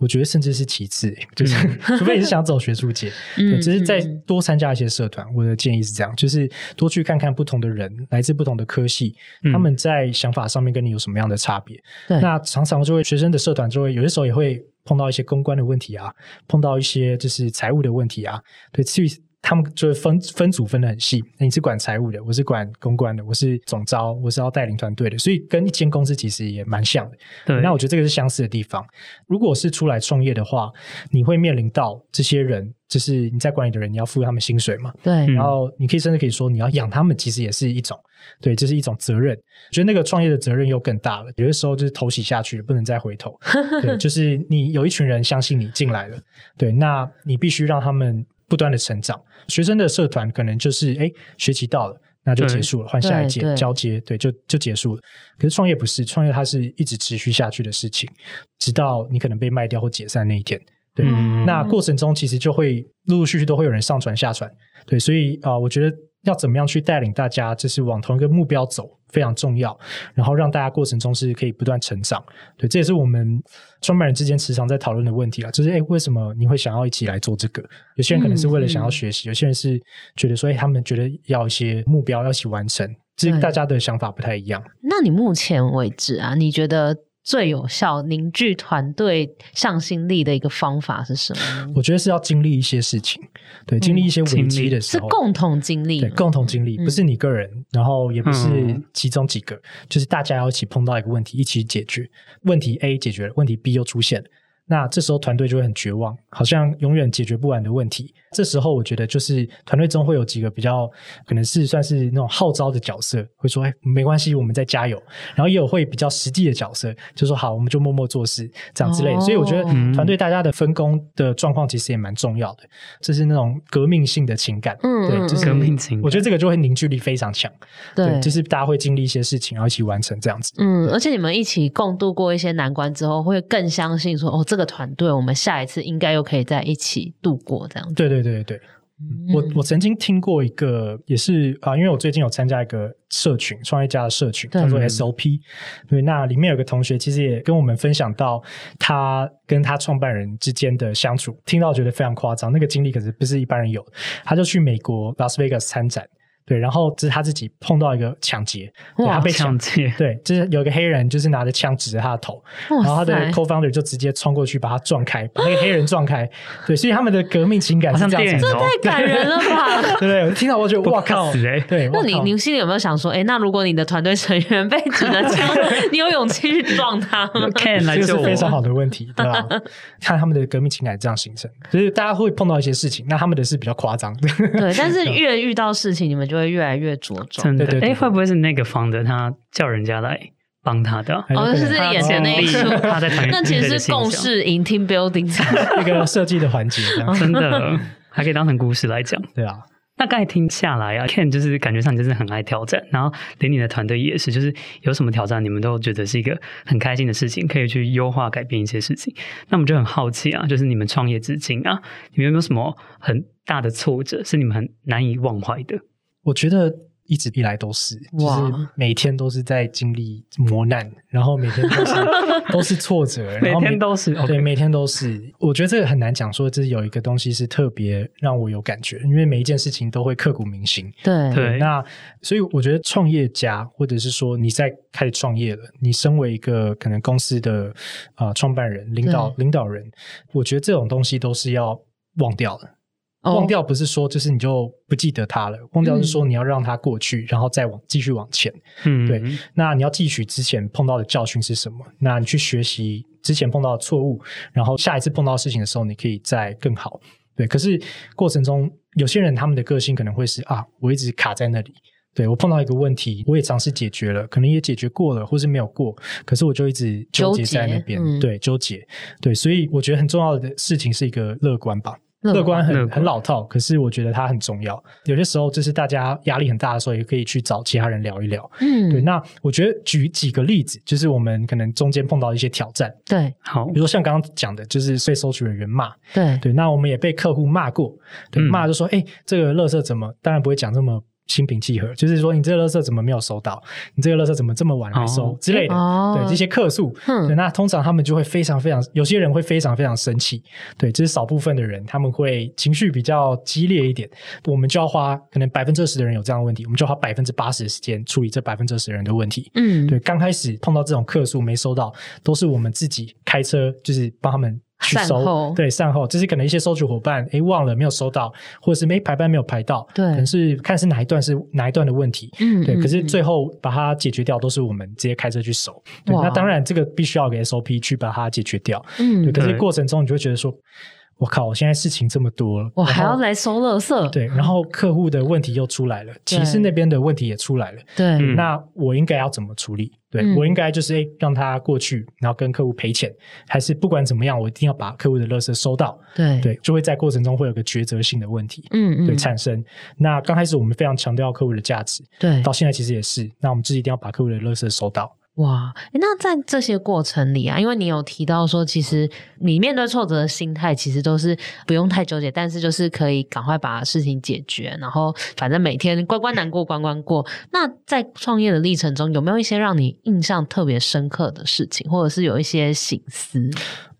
我觉得甚至是其次，就是 除非你是想走学术界，嗯，只是再多参加一些社团。我的建议是这样，就是多去看看不同的人，来自不同的科系，嗯，他们在想法上面跟你有什么样的差别。对，那常常就会学生的社团就会有些时候也会碰到一些公关的问题啊，碰到一些就是财务的问题啊，对，去。他们就是分分组分的很细，你是管财务的，我是管公关的，我是总招，我是要带领团队的，所以跟一间公司其实也蛮像的。对，那我觉得这个是相似的地方。如果是出来创业的话，你会面临到这些人，就是你在管理的人，你要付他们薪水嘛？对。然后你可以甚至可以说，你要养他们，其实也是一种，对，这是一种责任。我觉得那个创业的责任又更大了。有的时候就是投洗下去了，不能再回头。对，就是你有一群人相信你进来了，对，那你必须让他们。不断的成长，学生的社团可能就是哎，学期到了，那就结束了，换下一届交接，对，就就结束了。可是创业不是，创业它是一直持续下去的事情，直到你可能被卖掉或解散那一天。对，嗯、那过程中其实就会陆陆续续都会有人上传下传，对，所以啊、呃，我觉得。要怎么样去带领大家，就是往同一个目标走，非常重要。然后让大家过程中是可以不断成长，对，这也是我们创办人之间时常在讨论的问题啊。就是，诶，为什么你会想要一起来做这个？有些人可能是为了想要学习，嗯、有些人是觉得说，诶，他们觉得要一些目标要一起完成，这大家的想法不太一样。那你目前为止啊，你觉得？最有效凝聚团队向心力的一个方法是什么？我觉得是要经历一些事情，对，经历一些危机的时候，是共同经历，对，共同经历，不是你个人，嗯、然后也不是其中几个，嗯、就是大家要一起碰到一个问题，一起解决问题 A 解决了，问题 B 又出现了。那这时候团队就会很绝望，好像永远解决不完的问题。这时候我觉得就是团队中会有几个比较可能是算是那种号召的角色，会说：“哎，没关系，我们再加油。”然后也有会比较实际的角色，就说：“好，我们就默默做事，这样之类的。”所以我觉得团队大家的分工的状况其实也蛮重要的，这是那种革命性的情感。嗯，对，就是革命情。我觉得这个就会凝聚力非常强。对，就是大家会经历一些事情，然后一起完成这样子。嗯，而且你们一起共度过一些难关之后，会更相信说：“哦，这。”这个团队，我们下一次应该又可以在一起度过这样子。对对对对，嗯、我我曾经听过一个，也是啊，因为我最近有参加一个社群，创业家的社群，叫做 SOP。对，那里面有个同学，其实也跟我们分享到他跟他创办人之间的相处，听到觉得非常夸张，那个经历可是不是一般人有。他就去美国拉斯维加斯参展。对，然后这是他自己碰到一个抢劫，哇他被抢劫。对，就是有一个黑人，就是拿着枪指着他的头，然后他的 co-founder 就直接冲过去把他撞开，把那个黑人撞开。对，所以他们的革命情感是这样子。这太感人了吧？对不对？我听到我就哇靠！对，那你你心里有没有想说，哎，那如果你的团队成员被指着枪，你有勇气去撞他吗？看来这是非常好的问题，对吧？看他们的革命情感这样形成，就是大家会碰到一些事情，那他们的是比较夸张的。对，但是 越遇到事情，你们就会越来越着重。真的，哎，会不会是那个 founder 他叫人家来帮他的，哦，就是眼前那一出，他在团那其实是共识营 team building 一个设计的环节，真的还可以当成故事来讲，对啊。大概听下来啊，Ken 就是感觉上你就是很爱挑战，然后连你的团队也是，就是有什么挑战，你们都觉得是一个很开心的事情，可以去优化改变一些事情。那我们就很好奇啊，就是你们创业至今啊，你们有没有什么很大的挫折是你们很难以忘怀的？我觉得。一直以来都是，就是每天都是在经历磨难，然后每天都是 都是挫折，然后每天都是对，okay. 每天都是。我觉得这个很难讲，说这有一个东西是特别让我有感觉，因为每一件事情都会刻骨铭心。对对，那所以我觉得创业家，或者是说你在开始创业了，你身为一个可能公司的啊、呃、创办人、领导领导人，我觉得这种东西都是要忘掉的。忘掉不是说就是你就不记得它了，忘掉是说你要让它过去，嗯、然后再往继续往前。嗯，对。那你要汲取之前碰到的教训是什么？那你去学习之前碰到的错误，然后下一次碰到事情的时候，你可以再更好。对。可是过程中，有些人他们的个性可能会是啊，我一直卡在那里。对，我碰到一个问题，我也尝试解决了，可能也解决过了，或是没有过，可是我就一直纠结在那边。嗯、对，纠结。对，所以我觉得很重要的事情是一个乐观吧。乐观很很老套，可是我觉得它很重要。有些时候，就是大家压力很大的时候，也可以去找其他人聊一聊。嗯，对。那我觉得举几个例子，就是我们可能中间碰到一些挑战。对，好，比如说像刚刚讲的，就是被收取人员骂。对对，那我们也被客户骂过，对，骂就说：“哎、嗯，这个垃圾怎么？”当然不会讲这么。心平气和，就是说你这个垃圾怎么没有收到？你这个垃圾怎么这么晚来收、oh. 之类的？哦、对这些客诉、那通常他们就会非常非常，有些人会非常非常生气。对，这、就是少部分的人，他们会情绪比较激烈一点。我们就要花可能百分之二十的人有这样的问题，我们就花百分之八十的时间处理这百分之二十的人的问题。嗯，对，刚开始碰到这种客诉没收到，都是我们自己开车，就是帮他们。去收对善后，这是可能一些收取伙伴诶忘了没有收到，或者是没排班没有排到，对，可能是看是哪一段是哪一段的问题，嗯，对，可是最后把它解决掉，都是我们直接开车去收，对，那当然这个必须要给 SOP 去把它解决掉，嗯，对，可是过程中你就会觉得说。我靠！我现在事情这么多了，我还要来收垃圾。对，然后客户的问题又出来了，骑士那边的问题也出来了。对，嗯、那我应该要怎么处理？对、嗯、我应该就是诶让他过去，然后跟客户赔钱，还是不管怎么样，我一定要把客户的垃圾收到？对对，就会在过程中会有个抉择性的问题，嗯嗯，对产生。那刚开始我们非常强调客户的价值，对，到现在其实也是，那我们自己一定要把客户的垃圾收到。哇，那在这些过程里啊，因为你有提到说，其实你面对挫折的心态其实都是不用太纠结，但是就是可以赶快把事情解决，然后反正每天关关难过关关过。那在创业的历程中，有没有一些让你印象特别深刻的事情，或者是有一些醒思？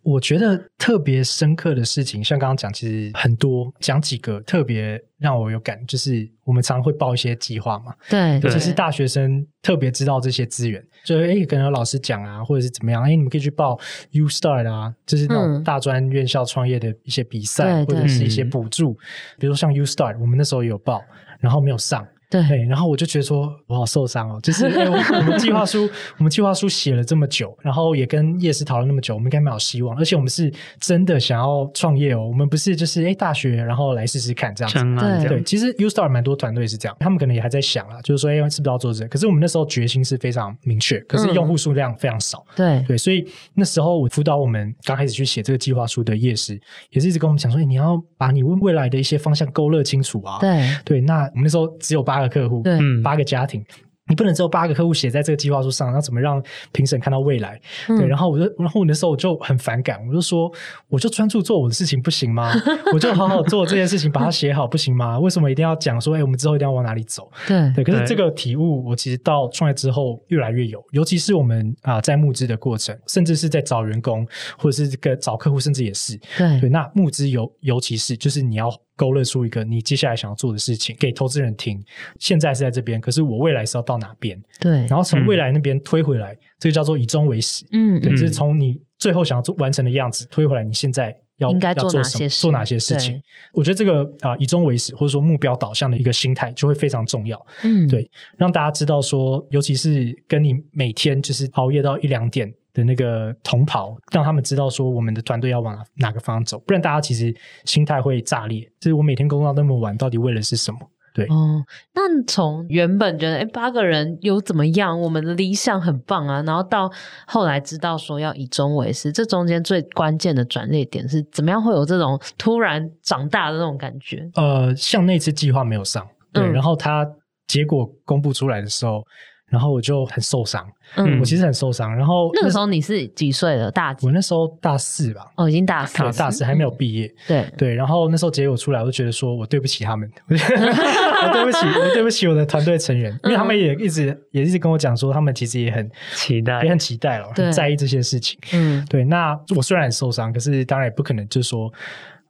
我觉得特别深刻的事情，像刚刚讲，其实很多，讲几个特别让我有感，就是我们常常会报一些计划嘛，对，尤其是大学生特别知道这些资源，就哎，可能有老师讲啊，或者是怎么样，哎，你们可以去报 U Start 啊，就是那种大专院校创业的一些比赛，嗯、或者是一些补助，比如说像 U Start，我们那时候也有报，然后没有上。对，然后我就觉得说，我好受伤哦，就是我，我们计划书，我们计划书写了这么久，然后也跟叶师讨论那么久，我们应该蛮有希望，而且我们是真的想要创业哦，我们不是就是哎大学然后来试试看这样子。对，对，其实 U Star 蛮多团队是这样，他们可能也还在想啦，就是说哎是不是要做这个？可是我们那时候决心是非常明确，可是用户数量非常少。嗯、对对，所以那时候我辅导我们刚开始去写这个计划书的叶师，也是一直跟我们讲说，你要把你未来的一些方向勾勒清楚啊。对对，那我们那时候只有八个客户。对。八个家庭。你不能只有八个客户写在这个计划书上，那怎么让评审看到未来？对，然后我就，然后我那时候我就很反感，我就说，我就专注做我的事情不行吗？我就好好做这件事情，把它写好不行吗？为什么一定要讲说，哎，我们之后一定要往哪里走？对对。可是这个体悟，我其实到创业之后越来越有，尤其是我们啊、呃、在募资的过程，甚至是在找员工，或者是这个找客户，甚至也是对对。那募资尤尤其是就是你要勾勒出一个你接下来想要做的事情给投资人听。现在是在这边，可是我未来是要到哪边？对。然后从未来那边推回来，嗯、这个叫做以终为始。嗯，对，就是从你最后想要做完成的样子推回来，你现在要应该做哪？些做哪些事情？我觉得这个啊、呃，以终为始，或者说目标导向的一个心态，就会非常重要。嗯，对，让大家知道说，尤其是跟你每天就是熬夜到一两点的那个同袍，让他们知道说，我们的团队要往哪个方向走，不然大家其实心态会炸裂。就是我每天工作到那么晚，到底为了是什么？对，哦，那从原本觉得哎八个人有怎么样，我们的理想很棒啊，然后到后来知道说要以终为始，这中间最关键的转捩点是怎么样会有这种突然长大的那种感觉？呃，像那次计划没有上，对，嗯、然后他结果公布出来的时候。然后我就很受伤，嗯，我其实很受伤。然后那个时候你是几岁了？大几？我那时候大四吧。哦，已经大四了，大四还没有毕业。对对。然后那时候结果出来，我就觉得说我对不起他们，我对不起，我对不起我的团队成员，因为他们也一直也一直跟我讲说，他们其实也很期待，也很期待了，很在意这些事情。嗯，对。那我虽然很受伤，可是当然也不可能就是说。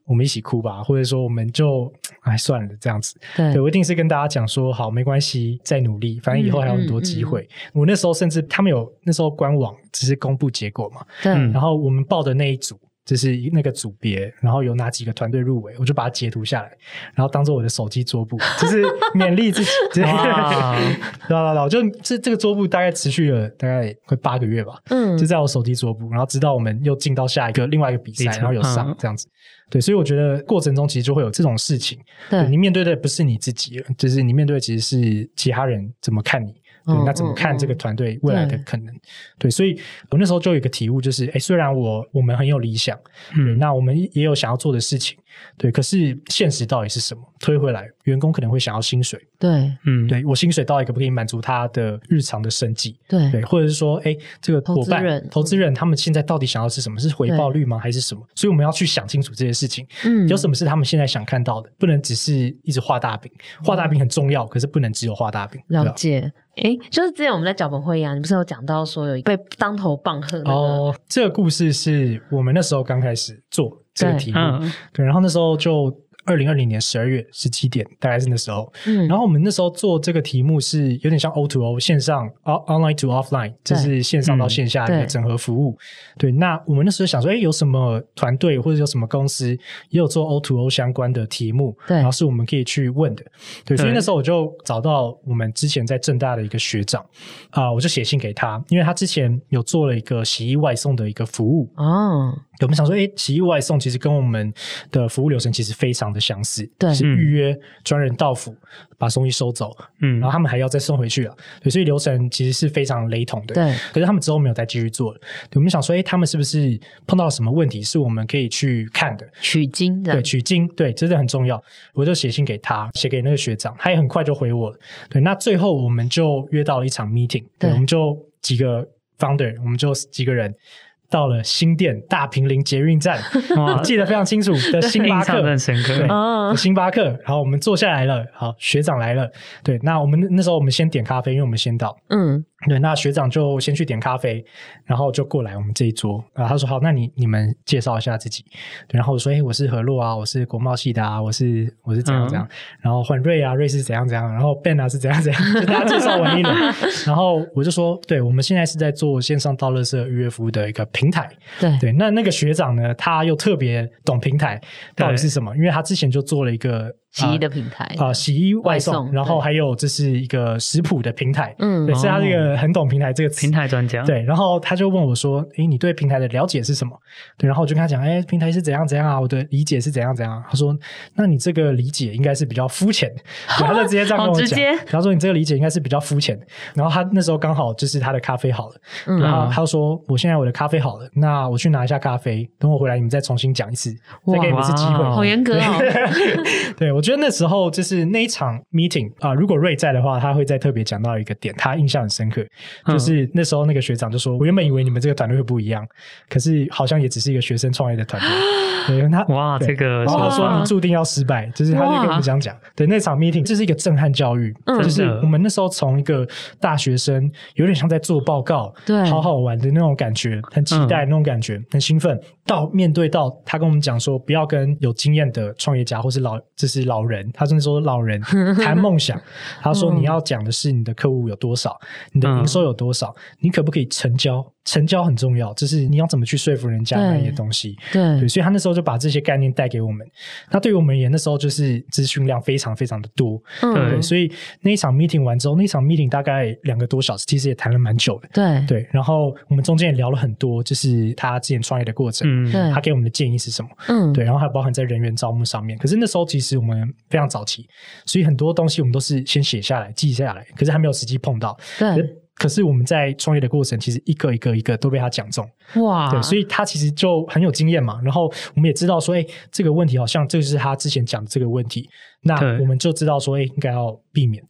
我们一起哭吧，或者说我们就 哎算了这样子。对，对我一定是跟大家讲说，好，没关系，再努力，反正以后还有很多机会。嗯嗯嗯、我那时候甚至他们有那时候官网只是公布结果嘛，对。然后我们报的那一组就是那个组别，然后有哪几个团队入围，我就把它截图下来，然后当做我的手机桌布，就是勉励自己。哇！对对对，就这这个桌布大概持续了大概快八个月吧。嗯，就在我手机桌布，然后直到我们又进到下一个另外一个比赛，然后有上这样子。对，所以我觉得过程中其实就会有这种事情。对，对，你面对的不是你自己，就是你面对的其实是其他人怎么看你。对，那怎么看这个团队未来的可能？嗯嗯、对，所以我那时候就有一个体悟，就是，哎，虽然我我们很有理想，嗯，那我们也有想要做的事情，对，可是现实到底是什么？推回来，员工可能会想要薪水，对，嗯，对我薪水到底可不可以满足他的日常的生计？对，对，或者是说，哎，这个伙伴、投资人，投资人他们现在到底想要是什么？是回报率吗？还是什么？所以我们要去想清楚这些事情。嗯，有什么是他们现在想看到的？不能只是一直画大饼，画大饼很重要，可是不能只有画大饼。了解。哎，就是之前我们在脚本会议啊，你不是有讲到说有一个被当头棒喝的哦？这个故事是我们那时候刚开始做这个题目，对，对，然后那时候就。二零二零年十二月十七点，大概是那时候。嗯，然后我们那时候做这个题目是有点像 O to O 线上，online to offline，就是线上到线下的一个整合服务。对，对，那我们那时候想说，哎，有什么团队或者有什么公司也有做 O to O 相关的题目，对，然后是我们可以去问的。对，所以那时候我就找到我们之前在正大的一个学长啊，呃，我就写信给他，因为他之前有做了一个洗衣外送的一个服务哦。我们想说，哎，洗衣外送其实跟我们的服务流程其实非常的相似，对，是预约专人到府把东西收走，嗯，然后他们还要再送回去啊，所以流程其实是非常雷同的，对。可是他们之后没有再继续做了，我们想说，哎，他们是不是碰到了什么问题，是我们可以去看的？取经的，对，取经，对，真的很重要。我就写信给他，写给那个学长，他也很快就回我了。对，那最后我们就约到了一场 meeting，对，对，我们就几个 founder，我们就几个人。到了新店大坪林捷运站，哇。记得非常清楚的星巴克，对，星巴克。然后我们坐下来了，好，学长来了，对，那我们那时候我们先点咖啡，因为我们先到，嗯。对，那学长就先去点咖啡，然后就过来我们这一桌啊。他说：“好，那你你们介绍一下自己。”对，然后我说：“哎，我是何洛啊，我是国贸系的啊，我是我是怎样怎样。嗯”然后换瑞啊，瑞是怎样怎样，然后 Ben 啊是怎样怎样，就大家介绍完一轮。然后我就说：“对，我们现在是在做线上倒垃圾预约服务的一个平台。对”对对，那那个学长呢，他又特别懂平台到底是什么，因为他之前就做了一个。洗衣的平台啊，洗衣外送，外送然后还有这是一个食谱的平台，嗯，对，所以他这个很懂平台这个平台专家，对，然后他就问我说：“诶，你对平台的了解是什么？”对，然后我就跟他讲：“诶，平台是怎样怎样啊？我的理解是怎样怎样。”他说：“那你这个理解应该是比较肤浅。”然后他就直接这样跟我讲，他说：“你这个理解应该是比较肤浅。”然后他那时候刚好就是他的咖啡好了，嗯、然后他说：“我现在我的咖啡好了，那我去拿一下咖啡，等我回来你们再重新讲一次，再给你们一次机会。”好严格哦。对，我觉得那时候。就是那一场 meeting 啊，如果瑞在的话，他会再特别讲到一个点，他印象很深刻。就是那时候那个学长就说：“我原本以为你们这个团队会不一样，可是好像也只是一个学生创业的团队。”对，他哇，这个然后他说你注定要失败，就是他就跟我们这样讲。对，那场 meeting 这是一个震撼教育，就是我们那时候从一个大学生，有点像在做报告，对，好好玩的那种感觉，很期待那种感觉，很兴奋。到面对到他跟我们讲说，不要跟有经验的创业家或是老，就是老人，他甚至说老人 谈梦想。他说你要讲的是你的客户有多少，你的营收有多少，你可不可以成交？成交很重要，就是你要怎么去说服人家那些东西。对，对，对，所以他那时候就把这些概念带给我们。那对于我们而言，那时候就是资讯量非常非常的多。嗯，对，所以那一场 meeting 完之后，那一场 meeting 大概两个多小时，其实也谈了蛮久的。对对，然后我们中间也聊了很多，就是他之前创业的过程，嗯，他给我们的建议是什么？嗯，对，然后还包含在人员招募上面。可是那时候其实我们非常早期，所以很多东西我们都是先写下来、记下来，可是还没有实际碰到。对。可是我们在创业的过程，其实一个一个一个都被他讲中，哇！对，所以他其实就很有经验嘛。然后我们也知道说，哎，这个问题好像这就是他之前讲的这个问题，那我们就知道说，哎，应该要避免。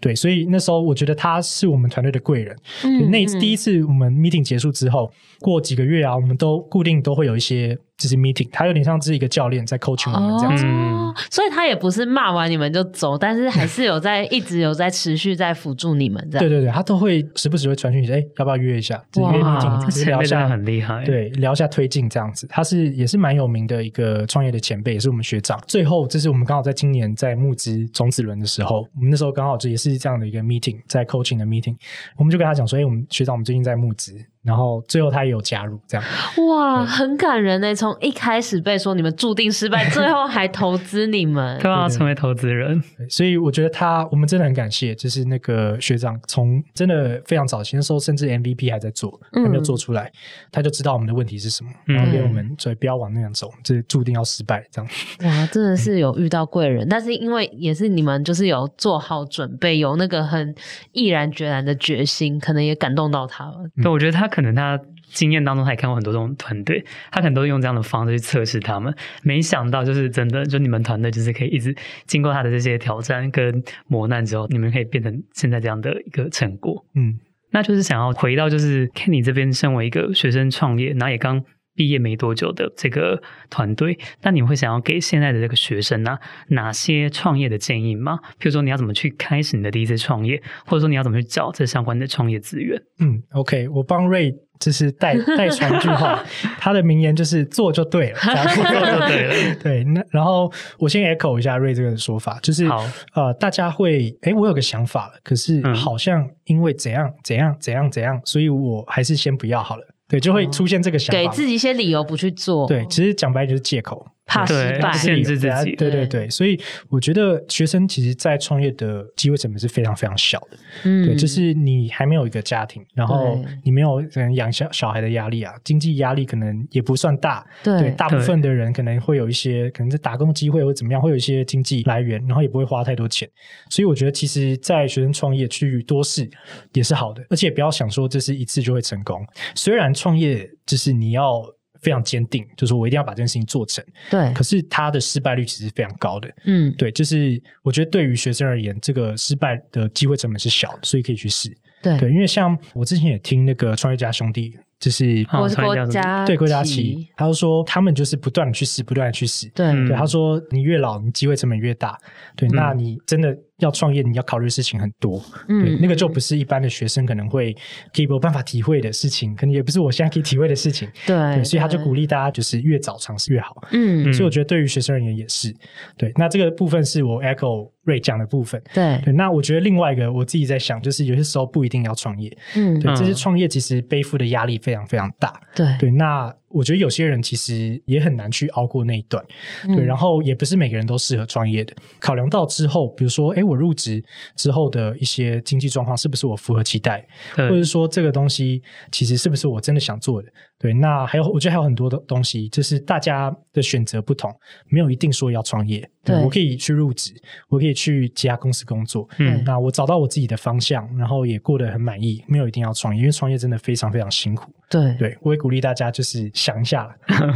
对，所以那时候我觉得他是我们团队的贵人。嗯，那第一次我们 meeting 结束之后，过几个月啊，我们都固定都会有一些就是 meeting，他有点像是一个教练在 coaching 我们这样子。哦，所以他也不是骂完你们就走，但是还是有在一直有在持续在辅助你们这样。对对对，他都会时不时会传讯息，哎，要不要约一下？约 meeting，聊一下很厉害。对，聊一下推进这样子。他是也是蛮有名的一个创业的前辈，也是我们学长。最后，这是我们刚好在今年在募资种子轮的时候，我们那时候刚好这也是这样的一个 meeting。在 coaching 的 meeting，我们就跟他讲说：“哎，我们学长，我们最近在募资。”然后最后他也有加入，这样哇，很感人呢。从一开始被说你们注定失败，最后还投资你们，对啊，成为投资人。所以我觉得他，我们真的很感谢，就是那个学长，从真的非常早期的时候，甚至 MVP 还在做，还没有做出来，他就知道我们的问题是什么，然后给我们所以不要往那样走，这注定要失败，这样。哇，真的是有遇到贵人，但是因为也是你们就是有做好准备，有那个很毅然决然的决心，可能也感动到他了。对，我觉得他。可能他经验当中，他也看过很多这种团队，他可能都是用这样的方式去测试他们。没想到，就是真的，就你们团队就是可以一直经过他的这些挑战跟磨难之后，你们可以变成现在这样的一个成果。嗯，那就是想要回到，就是 Kenny 这边，身为一个学生创业，然后也刚毕业没多久的这个团队，那你会想要给现在的这个学生呢、啊、哪些创业的建议吗？譬如说，你要怎么去开始你的第一次创业，或者说你要怎么去找这相关的创业资源？嗯，OK，我帮 Ray 就是代代 传一句话，他的名言就是做就对了，做就对了。对，那然后我先 echo 一下 Ray 这个说法，就是好呃，大家会哎，我有个想法了，可是好像因为怎样怎样怎样怎样，所以我还是先不要好了。对，就会出现这个想法，给自己一些理由不去做。对，其实讲白就是借口。怕失败，限制自己。对对对，所以我觉得学生其实，在创业的机会成本是非常非常小的。嗯，对，就是你还没有一个家庭，然后你没有可能养小小孩的压力啊，经济压力可能也不算大。对，大部分的人可能会有一些可能在打工机会或怎么样，会有一些经济来源，然后也不会花太多钱。所以我觉得，其实，在学生创业去多试也是好的，而且不要想说这是一次就会成功。虽然创业就是你要。非常坚定，就是我一定要把这件事情做成。对，可是他的失败率其实非常高的。嗯，对，就是我觉得对于学生而言，这个失败的机会成本是小的，所以可以去试。对，对，因为像我之前也听那个创业家兄弟。就是国家对国家旗，他就说他们就是不断的去试，不断的去试。对，对，他说你越老，你机会成本越大。对，那你真的要创业，你要考虑的事情很多。嗯，那个就不是一般的学生可能会可以有办法体会的事情，可能也不是我现在可以体会的事情。对，所以他就鼓励大家就是越早尝试越好。嗯，所以我觉得对于学生而言也是。对，那这个部分是我 echo Ray 讲的部分。对，对，那我觉得另外一个我自己在想，就是有些时候不一定要创业。嗯，对，这些创业其实背负的压力非常非常大，对对，那。我觉得有些人其实也很难去熬过那一段，嗯、对，然后也不是每个人都适合创业的。考量到之后，比如说，哎，我入职之后的一些经济状况是不是我符合期待，或者说这个东西其实是不是我真的想做的？对，那还有，我觉得还有很多的东西，就是大家的选择不同，没有一定说要创业。对，我可以去入职，我可以去其他公司工作。嗯，那我找到我自己的方向，然后也过得很满意，没有一定要创业，因为创业真的非常非常辛苦。对，对，我也鼓励大家就是想一下，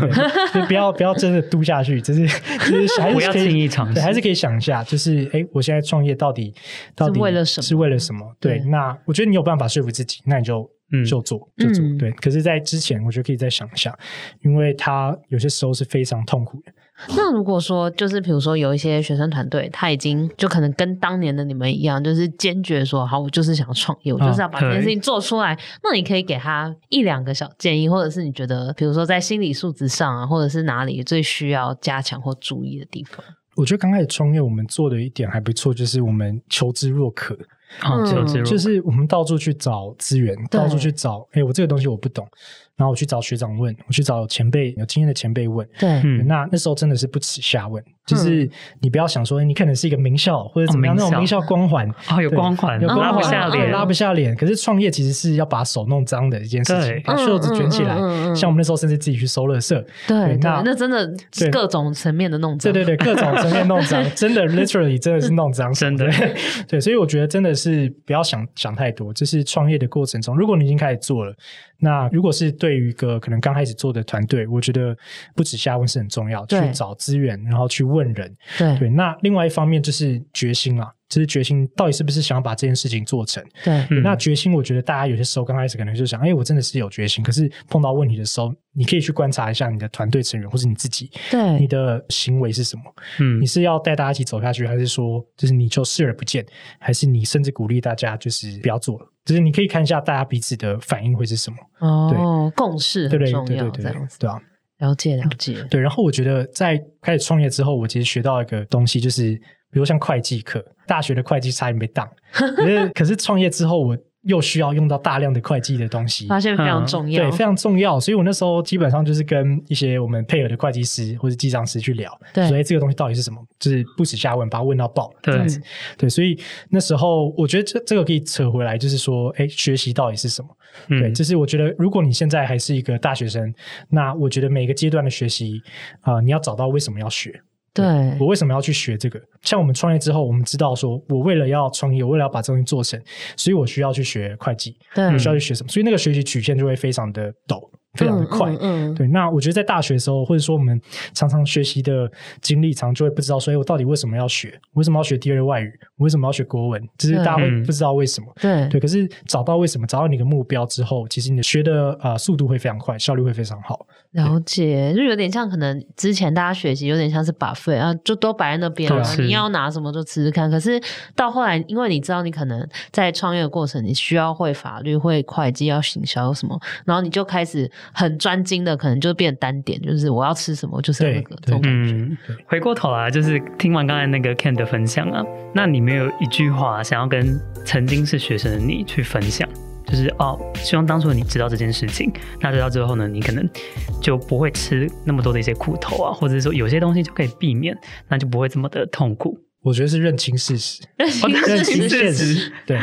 就不要不要真的赌下去，就是就是 还是可以，尝试，还是可以想一下，就是哎，我现在创业到底到底是为了什么？是为了什么？对，那我觉得你有办法说服自己，那你就。嗯，就做就做，对。可是，在之前，我觉得可以再想一下，因为他有些时候是非常痛苦的。那如果说，就是比如说，有一些学生团队，他已经就可能跟当年的你们一样，就是坚决说，好，我就是想要创业，我就是要把这件事情做出来。那你可以给他一两个小建议，或者是你觉得，比如说在心理素质上啊，或者是哪里最需要加强或注意的地方？我觉得刚开始创业，我们做的一点还不错，就是我们求知若渴。嗯，求知若就是我们到处去找资源，到处去找，哎，我这个东西我不懂。然后我去找学长问，我去找前辈有经验的前辈问。对，那那时候真的是不耻下问，就是你不要想说你可能是一个名校或者怎么样那种名校光环 哦，有光环，拉不下脸，拉不下脸。可是创业其实是要把手弄脏的一件事情，把袖子卷起来。像我们那时候甚至自己去收垃圾。对，那那真的是各种层面的弄脏。对对对，各种层面弄脏，真的 literally 真的是弄脏，真的。对，所以我觉得真的是不要想想太多，就是创业的过程中，如果你已经开始做了。那如果是对于一个可能刚开始做的团队，我觉得不止下问是很重要，去找资源，然后去问人。对对，那另外一方面就是决心啊，就是决心到底是不是想要把这件事情做成。对，那决心，我觉得大家有些时候刚开始可能就想，哎，我真的是有决心。可是碰到问题的时候，你可以去观察一下你的团队成员或是你自己，对，你的行为是什么？嗯，你是要带大家一起走下去，还是说就是你就视而不见，还是你甚至鼓励大家就是不要做了？就是你可以看一下大家彼此的反应会是什么哦，对共识很重要，对对对，对啊，了解了解。对，然后我觉得在开始创业之后，我其实学到一个东西，就是比如像会计课，大学的会计差点被当，可是可是创业之后我。又需要用到大量的会计的东西，发现非常重要，对，非常重要。所以我那时候基本上就是跟一些我们配合的会计师或者记账师去聊，对，所以这个东西到底是什么，就是不耻下问，把它问到爆，对，这样子。对，所以那时候我觉得这这个可以扯回来，就是说，哎，学习到底是什么？嗯、对，就是我觉得如果你现在还是一个大学生，那我觉得每个阶段的学习啊、呃，你要找到为什么要学。对，我为什么要去学这个？像我们创业之后，我们知道说，我为了要创业，我为了要把这东西做成，所以我需要去学会计，对，我需要去学什么？所以那个学习曲线就会非常的陡。非常的快，嗯，嗯，嗯，对。那我觉得在大学的时候，或者说我们常常学习的经历，常就会不知道说，哎，我到底为什么要学？为什么要学第二外语？为什么要学国文？就是大家会不知道为什么。对对。可是找到为什么，找到你的目标之后，其实你的学的啊、呃、速度会非常快，效率会非常好。了解，就有点像可能之前大家学习有点像是 buffet 啊，就都摆在那边了，你要拿什么就吃吃看。可是到后来，因为你知道你可能在创业的过程，你需要会法律、会会计、要行销什么，然后你就开始很专精。的可能就变单点，就是我要吃什么，就是那个这种感觉。嗯，回过头来，就是听完刚才那个 Ken 的分享啊，那你没有一句话想要跟曾经是学生的你去分享，就是哦，希望当初你知道这件事情，那知道之后呢，你可能就不会吃那么多的一些苦头啊，或者是说有些东西就可以避免，那就不会这么的痛苦。我觉得是认清事实，认清现实。对，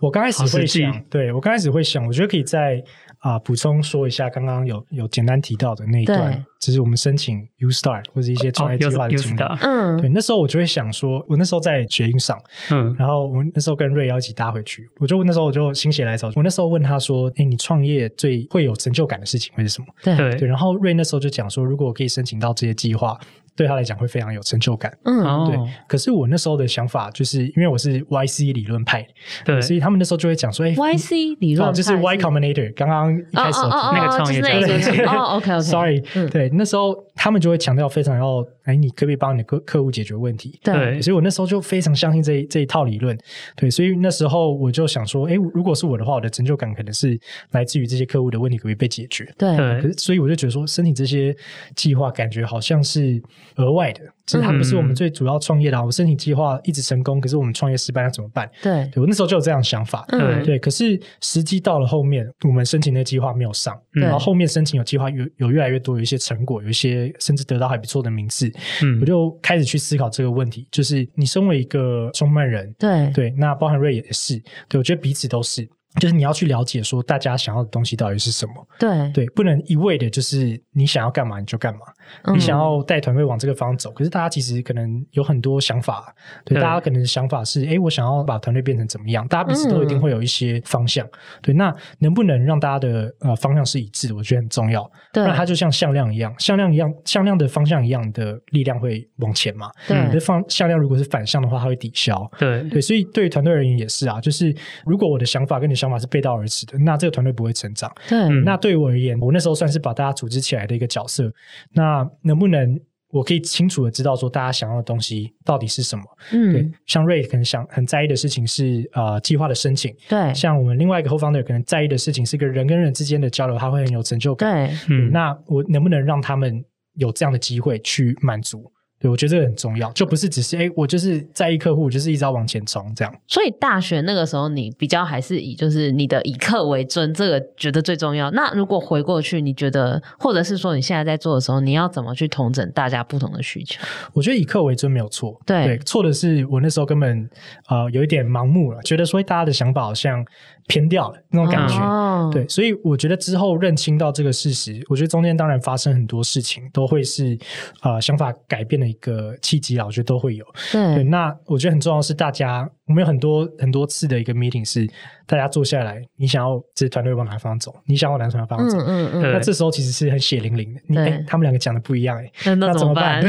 我刚开始会想，对，我刚开始会想，我觉得可以在。啊，补充说一下，刚刚有有简单提到的那一段，就是我们申请 U Start 或者一些创业计划的经历。嗯，对，那时候我就会想说，我那时候在学英上，嗯，然后我那时候跟瑞要一起搭回去，我就那时候我就心血来潮，我那时候问他说，哎，你创业最会有成就感的事情会是什么？对对，然后瑞那时候就讲说，如果我可以申请到这些计划。对他来讲会非常有成就感，嗯，对。可是我那时候的想法就是，因为我是 YC 理论派，对，所以他们那时候就会讲说，哎，YC 理论派就是 Y Combinator，刚刚一开始那个创业者，哦，OK，OK，Sorry，对，那时候他们就会强调非常要，哎，你可不可以帮你的客客户解决问题？对，所以我那时候就非常相信这一这一套理论，对，所以那时候我就想说，哎，如果是我的话，我的成就感可能是来自于这些客户的问题可不可以被解决？对，可是所以我就觉得说，申请这些计划，感觉好像是额外的。其实它不是我们最主要创业的，我申请计划一直成功，可是我们创业失败要怎么办？对，我那时候就有这样想法。对对，可是时机到了后面，我们申请的计划没有上，然后后面申请有计划有有越来越多，有一些成果，有一些甚至得到还不错的名次。嗯，我就开始去思考这个问题，就是你身为一个中曼人，对对，那包含瑞也是，对，我觉得彼此都是。就是你要去了解说大家想要的东西到底是什么，对。对，不能一味的就是你想要干嘛你就干嘛，嗯、你想要带团队往这个方向走，可是大家其实可能有很多想法，对，对。大家可能想法是，哎，我想要把团队变成怎么样，大家彼此都一定会有一些方向，嗯、对，那能不能让大家的呃方向是一致的，我觉得很重要，对，那它就像向量一样，向量一样，向量的方向一样的力量会往前嘛，对，可是方向量如果是反向的话，它会抵消，对。对，所以对于团队而言也是啊，就是如果我的想法跟你想法是背道而驰的。那这个团队不会成长。对、嗯，那对于我而言，我那时候算是把大家组织起来的一个角色。那能不能我可以清楚的知道说大家想要的东西到底是什么？嗯，对，像 Ray 可能想很在意的事情是呃计划的申请。对，像我们另外一个 Co-founder 可能在意的事情是一个人跟人之间的交流，他会很有成就感。对，嗯，那我能不能让他们有这样的机会去满足？对，我觉得这个很重要，就不是只是哎，我就是在意客户，就是一直要往前冲这样。所以大学那个时候，你比较还是以就是你的以客为尊，这个觉得最重要。那如果回过去，你觉得，或者是说你现在在做的时候，你要怎么去统整大家不同的需求？我觉得以客为尊没有错，对，对，错的是我那时候根本呃有一点盲目了，觉得说大家的想法好像偏掉了那种感觉。哦、对，所以我觉得之后认清到这个事实，我觉得中间当然发生很多事情，都会是呃想法改变的一个契机啦，我觉得都会有。对，对，那我觉得很重要的是大家，我们有很多很多次的一个 meeting 是大家坐下来，你想要这团队往哪方走，你想要往哪个方向走，嗯嗯嗯，那这时候其实是很血淋淋的，你哎，他们两个讲的不一样哎，那怎么办？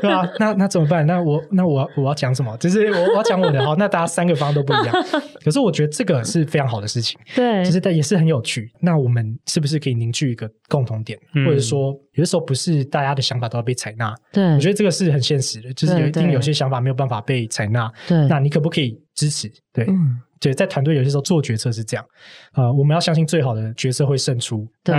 对吧？那那怎么办？那我那我我要讲什么？就是我我要讲我的哈，那大家三个方向都不一样，可是我觉得这个是非常好的事情，对，其实但也是很有趣。那我们是不是可以凝聚一个共同点，或者说？有的时候不是大家的想法都要被采纳，对，我觉得这个是很现实的，就是有一定有些想法没有办法被采纳，对，那你可不可以支持？对，嗯，对，在团队有些时候做决策是这样，呃，我们要相信最好的决策会胜出，对，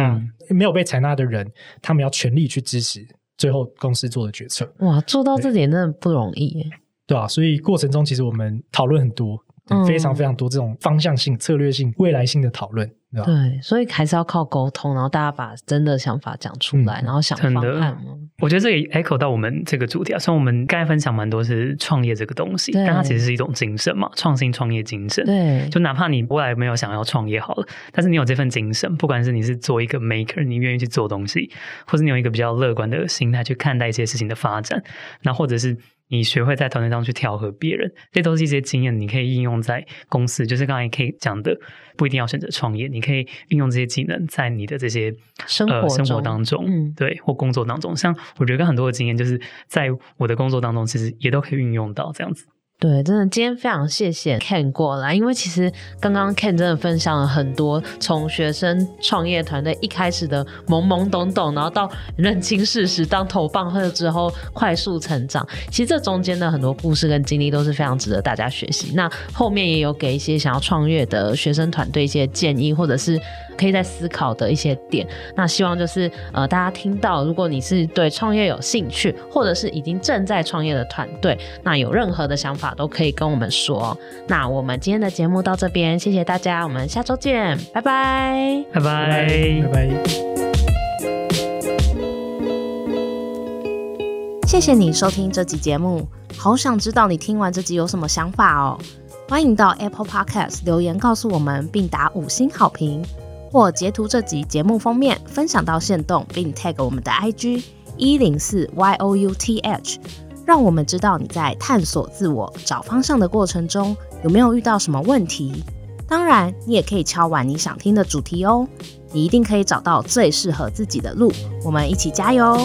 没有被采纳的人，他们要全力去支持最后公司做的决策。哇，做到这点真的不容易耶，对啊，所以过程中其实我们讨论很多。非常非常多这种方向性、策略性、未来性的讨论，对吧？对，所以还是要靠沟通，然后大家把真的想法讲出来，嗯、然后想方案。我觉得这也 echo 到我们这个主题啊，虽然我们刚才分享蛮多是创业这个东西，但它其实是一种精神嘛，创新创业精神。对，就哪怕你未来没有想要创业好了，但是你有这份精神，不管是你是做一个 maker，你愿意去做东西，或者你有一个比较乐观的心态去看待一些事情的发展，那或者是。你学会在团队中去调和别人，这都是一些经验，你可以应用在公司。就是刚才可以讲的，不一定要选择创业，你可以运用这些技能在你的这些生活、呃、生活当中，嗯、对，或工作当中。像我觉得很多的经验，就是在我的工作当中，其实也都可以运用到这样子。对，真的，今天非常谢谢 Ken 过来，因为其实刚刚 Ken 真的分享了很多，从学生创业团队一开始的懵懵懂懂，然后到认清事实当头棒喝之后快速成长，其实这中间的很多故事跟经历都是非常值得大家学习。那后面也有给一些想要创业的学生团队一些建议，或者是可以在思考的一些点。那希望就是呃大家听到，如果你是对创业有兴趣，或者是已经正在创业的团队，那有任何的想法。都可以跟我们说。那我们今天的节目到这边，谢谢大家，我们下周见，拜拜，拜拜，拜拜。谢谢你收听这集节目，好想知道你听完这集有什么想法哦。欢迎到 Apple Podcast 留言告诉我们，并打五星好评，或截图这集节目封面分享到线动，并 tag 我们的 IG 一零四 youth。让我们知道你在探索自我、找方向的过程中有没有遇到什么问题。当然，你也可以敲完你想听的主题哦，你一定可以找到最适合自己的路。我们一起加油！